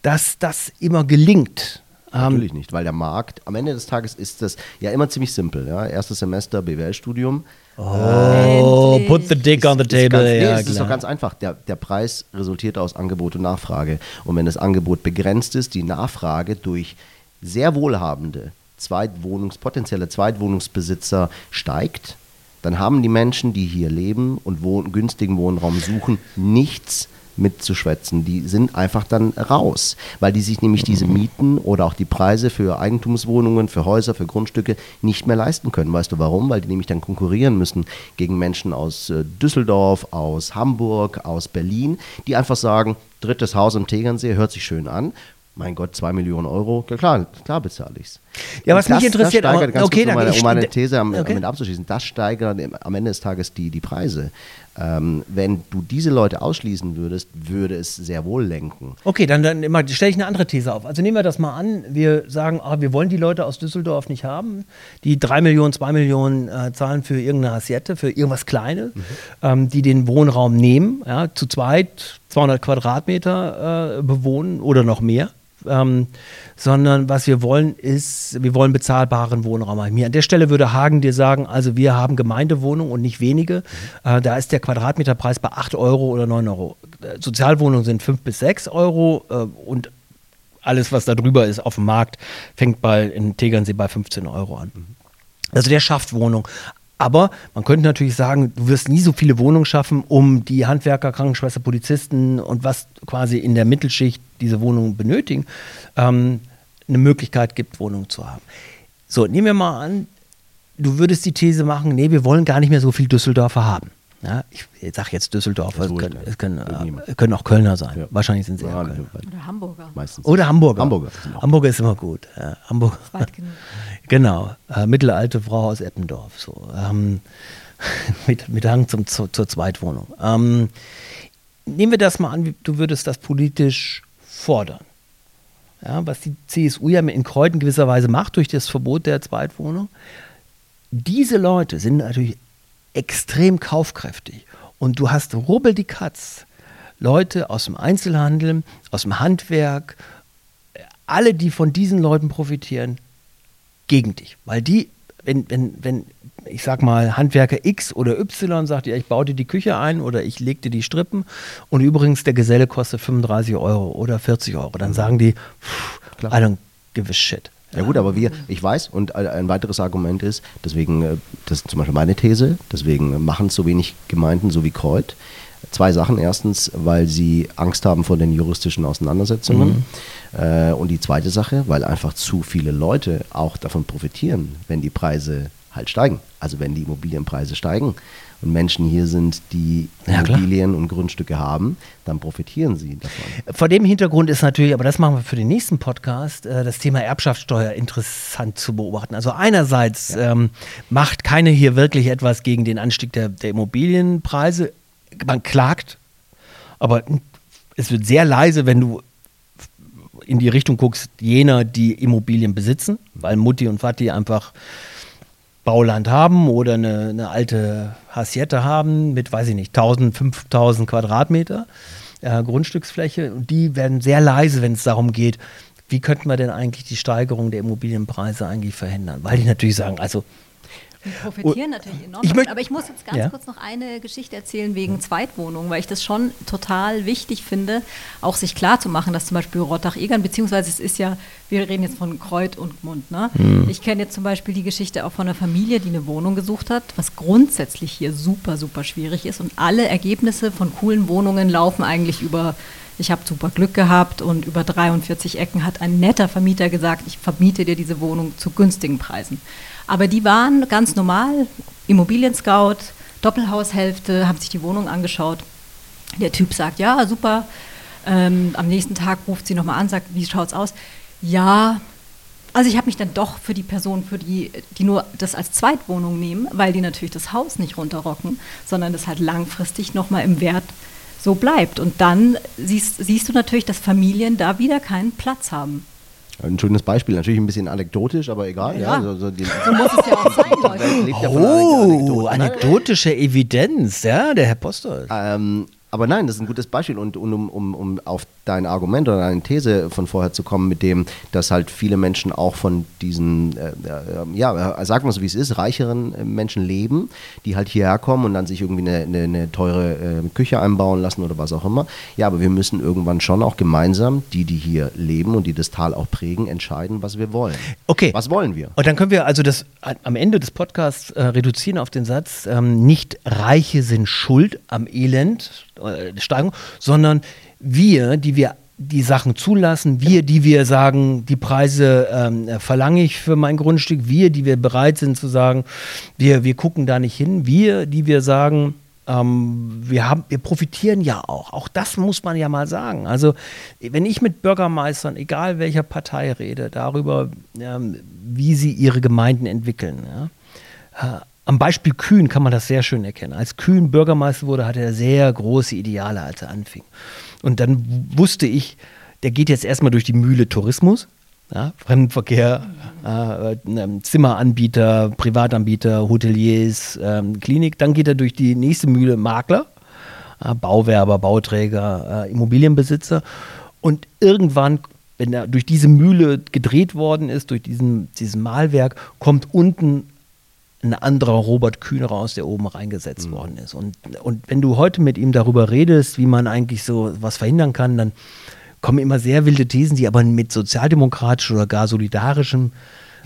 dass das immer gelingt. Natürlich ähm, nicht, weil der Markt, am Ende des Tages ist das ja immer ziemlich simpel. Ja? Erstes Semester BWL-Studium, Oh, Endlich. put the dick on the table. Ist ganz, nee, ja, es ist doch ganz einfach. Der, der Preis resultiert aus Angebot und Nachfrage. Und wenn das Angebot begrenzt ist, die Nachfrage durch sehr wohlhabende Zweitwohnungs, potenzielle Zweitwohnungsbesitzer steigt, dann haben die Menschen, die hier leben und wohn, günstigen Wohnraum suchen, nichts mitzuschwätzen. Die sind einfach dann raus, weil die sich nämlich diese Mieten oder auch die Preise für Eigentumswohnungen, für Häuser, für Grundstücke nicht mehr leisten können. Weißt du warum? Weil die nämlich dann konkurrieren müssen gegen Menschen aus äh, Düsseldorf, aus Hamburg, aus Berlin, die einfach sagen, drittes Haus am Tegernsee hört sich schön an, mein Gott, zwei Millionen Euro, ja, klar, klar bezahle ich es. Ja, was das, mich interessiert, das steigert, ganz okay, kurz, um, meine, um meine These am, okay. damit abzuschließen, das steigert am Ende des Tages die, die Preise. Ähm, wenn du diese Leute ausschließen würdest, würde es sehr wohl lenken. Okay, dann, dann stelle ich eine andere These auf. Also nehmen wir das mal an, wir sagen, ah, wir wollen die Leute aus Düsseldorf nicht haben, die drei Millionen, zwei Millionen äh, zahlen für irgendeine Assiette, für irgendwas Kleines, mhm. ähm, die den Wohnraum nehmen, ja, zu zweit 200 Quadratmeter äh, bewohnen oder noch mehr ähm, sondern was wir wollen ist, wir wollen bezahlbaren Wohnraum haben. Hier an der Stelle würde Hagen dir sagen, also wir haben Gemeindewohnungen und nicht wenige. Mhm. Äh, da ist der Quadratmeterpreis bei 8 Euro oder 9 Euro. Äh, Sozialwohnungen sind 5 bis 6 Euro äh, und alles, was da drüber ist auf dem Markt, fängt bei, in Tegernsee bei 15 Euro an. Mhm. Also der schafft Wohnung. Aber man könnte natürlich sagen, du wirst nie so viele Wohnungen schaffen, um die Handwerker, Krankenschwester, Polizisten und was quasi in der Mittelschicht diese Wohnungen benötigen, ähm, eine Möglichkeit gibt, Wohnungen zu haben. So, nehmen wir mal an, du würdest die These machen, nee, wir wollen gar nicht mehr so viel Düsseldorfer haben. Ja, ich, sage jetzt Düsseldorfer, es können, es können, äh, können, auch Kölner sein. Ja. Wahrscheinlich sind sie ja, Kölner. Oder Hamburger. Meistens. Oder Hamburger. Hamburger, Hamburger ist immer gut. Ja, Hamburg. Weit genug. Genau. Äh, mittelalte Frau aus Eppendorf. So. Ähm, mit, mit Hang zum, zu, zur Zweitwohnung. Ähm, nehmen wir das mal an, du würdest das politisch fordern. Ja, was die CSU ja in Kreuden gewisserweise macht durch das Verbot der Zweitwohnung. Diese Leute sind natürlich extrem kaufkräftig. Und du hast rubbel die Katz. Leute aus dem Einzelhandel, aus dem Handwerk, alle, die von diesen Leuten profitieren, gegen dich. Weil die, wenn, wenn, wenn, ich sag mal, Handwerker X oder Y sagt, ja, ich baue dir die Küche ein oder ich leg dir die Strippen und übrigens der Geselle kostet 35 Euro oder 40 Euro, dann mhm. sagen die, pff, I don't give a shit. Ja gut, aber wir, ich weiß, und ein weiteres Argument ist, deswegen, äh, das ist zum Beispiel meine These, deswegen machen so wenig Gemeinden so wie Kreuz. Zwei Sachen. Erstens, weil sie Angst haben vor den juristischen Auseinandersetzungen. Mhm. Äh, und die zweite Sache, weil einfach zu viele Leute auch davon profitieren, wenn die Preise halt steigen. Also wenn die Immobilienpreise steigen, und Menschen hier sind, die ja, Immobilien klar. und Grundstücke haben, dann profitieren sie davon. Vor dem Hintergrund ist natürlich, aber das machen wir für den nächsten Podcast, äh, das Thema Erbschaftssteuer interessant zu beobachten. Also einerseits ja. ähm, macht keiner hier wirklich etwas gegen den Anstieg der, der Immobilienpreise. Man klagt, aber es wird sehr leise, wenn du in die Richtung guckst, jener, die Immobilien besitzen, weil Mutti und Vati einfach Bauland haben oder eine, eine alte Haciette haben mit, weiß ich nicht, 1000, 5000 Quadratmeter äh, Grundstücksfläche. Und die werden sehr leise, wenn es darum geht, wie könnten wir denn eigentlich die Steigerung der Immobilienpreise eigentlich verhindern? Weil die natürlich sagen, also Die profitieren natürlich enorm. Ich aber ich muss jetzt ganz Ja. kurz noch eine Geschichte erzählen wegen Zweitwohnungen, weil ich das schon total wichtig finde, auch sich klar zu machen, dass zum Beispiel Rottach-Egern, beziehungsweise es ist ja, wir reden jetzt von Kreuz und Mund. Ne? Mhm. Ich kenne jetzt zum Beispiel die Geschichte auch von einer Familie, die eine Wohnung gesucht hat, was grundsätzlich hier super, super schwierig ist. Und alle Ergebnisse von coolen Wohnungen laufen eigentlich über ich habe super Glück gehabt und über 43 Ecken hat ein netter Vermieter gesagt, ich vermiete dir diese Wohnung zu günstigen Preisen. Aber die waren ganz normal, Immobilien-Scout, Doppelhaushälfte, haben sich die Wohnung angeschaut. Der Typ sagt, ja, super. Ähm, am nächsten Tag ruft sie nochmal an, sagt, wie schaut's aus? Ja, also ich habe mich dann doch für die Person, für die, die nur das als Zweitwohnung nehmen, weil die natürlich das Haus nicht runterrocken, sondern das halt langfristig nochmal im Wert so bleibt. Und dann siehst, siehst du natürlich, dass Familien da wieder keinen Platz haben. Ein schönes Beispiel, natürlich ein bisschen anekdotisch, aber egal. Ja, Ja. so, so die, So muss es ja auch sein, Leute. Oh, Anekdoten. anekdotische Evidenz, ja, der Herr Postel. Ähm, aber nein, das ist ein gutes Beispiel und, und um, um, um auf dein Argument oder deine These von vorher zu kommen, mit dem, dass halt viele Menschen auch von diesen, äh, ja, äh, sag mal so wie es ist, reicheren äh, Menschen leben, die halt hierher kommen und dann sich irgendwie eine, eine, eine teure äh, Küche einbauen lassen oder was auch immer. Ja, aber wir müssen irgendwann schon auch gemeinsam, die, die hier leben und die das Tal auch prägen, entscheiden, was wir wollen. Okay. Was wollen wir? Und dann können wir also das am Ende des Podcasts äh, reduzieren auf den Satz, ähm, nicht Reiche sind schuld am Elend, äh, der Steigerung, sondern wir, die wir die Sachen zulassen, wir, die wir sagen, die Preise ähm, äh, verlange ich für mein Grundstück, wir, die wir bereit sind zu sagen, wir, wir gucken da nicht hin, wir, die wir sagen, ähm, wir, haben, wir profitieren ja auch. Auch das muss man ja mal sagen. Also, wenn ich mit Bürgermeistern, egal welcher Partei rede, darüber, ähm, wie sie ihre Gemeinden entwickeln. Ja, äh, am Beispiel Kühn kann man das sehr schön erkennen. Als Kühn Bürgermeister wurde, hatte er sehr große Ideale, als er anfing. Und dann wusste ich, der geht jetzt erstmal durch die Mühle Tourismus. Ja, Fremdenverkehr, äh, äh, Zimmeranbieter, Privatanbieter, Hoteliers, ähm, Klinik. Dann geht er durch die nächste Mühle Makler, äh, Bauwerber, Bauträger, äh, Immobilienbesitzer. Und irgendwann, wenn er durch diese Mühle gedreht worden ist, durch diesen, diesen Malwerk, kommt unten ein anderer Robert Kühn raus, der oben reingesetzt worden ist. Und, und wenn du heute mit ihm darüber redest, wie man eigentlich so was verhindern kann, dann kommen immer sehr wilde Thesen, die aber mit sozialdemokratischem oder gar solidarischem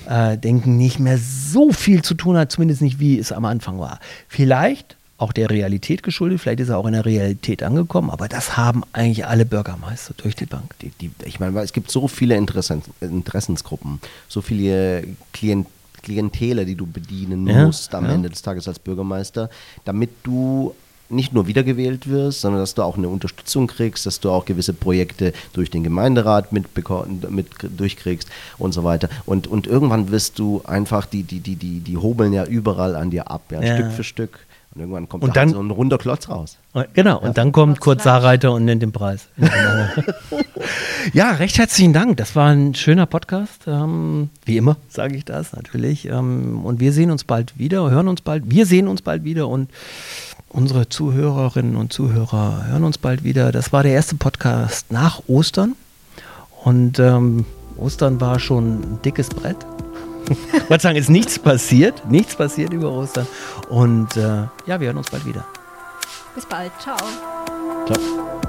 äh, Denken nicht mehr so viel zu tun hat, zumindest nicht wie es am Anfang war. Vielleicht auch der Realität geschuldet, vielleicht ist er auch in der Realität angekommen, aber das haben eigentlich alle Bürgermeister durch die Bank. die, die, ich meine, es gibt so viele Interessen, Interessensgruppen, so viele Klient, Klientele, die du bedienen Ja, musst am ja. Ende des Tages als Bürgermeister, damit du nicht nur wiedergewählt wirst, sondern dass du auch eine Unterstützung kriegst, dass du auch gewisse Projekte durch den Gemeinderat mitbeko- mit durchkriegst und so weiter. Und, und irgendwann wirst du einfach, die, die, die, die, die hobeln ja überall an dir ab, ja, Ja. Stück für Stück. Und irgendwann kommt Und da dann- halt so ein runder Klotz raus. Und- Genau, und dann kommt Kurt Saarreiter und nennt den Preis. ja, recht herzlichen Dank. Das war ein schöner Podcast. Ähm, wie immer sage ich das natürlich. Ähm, und wir sehen uns bald wieder, hören uns bald. Wir sehen uns bald wieder und unsere Zuhörerinnen und Zuhörer hören uns bald wieder. Das war der erste Podcast nach Ostern. Und ähm, Ostern war schon ein dickes Brett. Ich wollte sagen, ist nichts passiert. Nichts passiert über Ostern. Und äh, ja, wir hören uns bald wieder. Bis bald. Ciao. Ciao.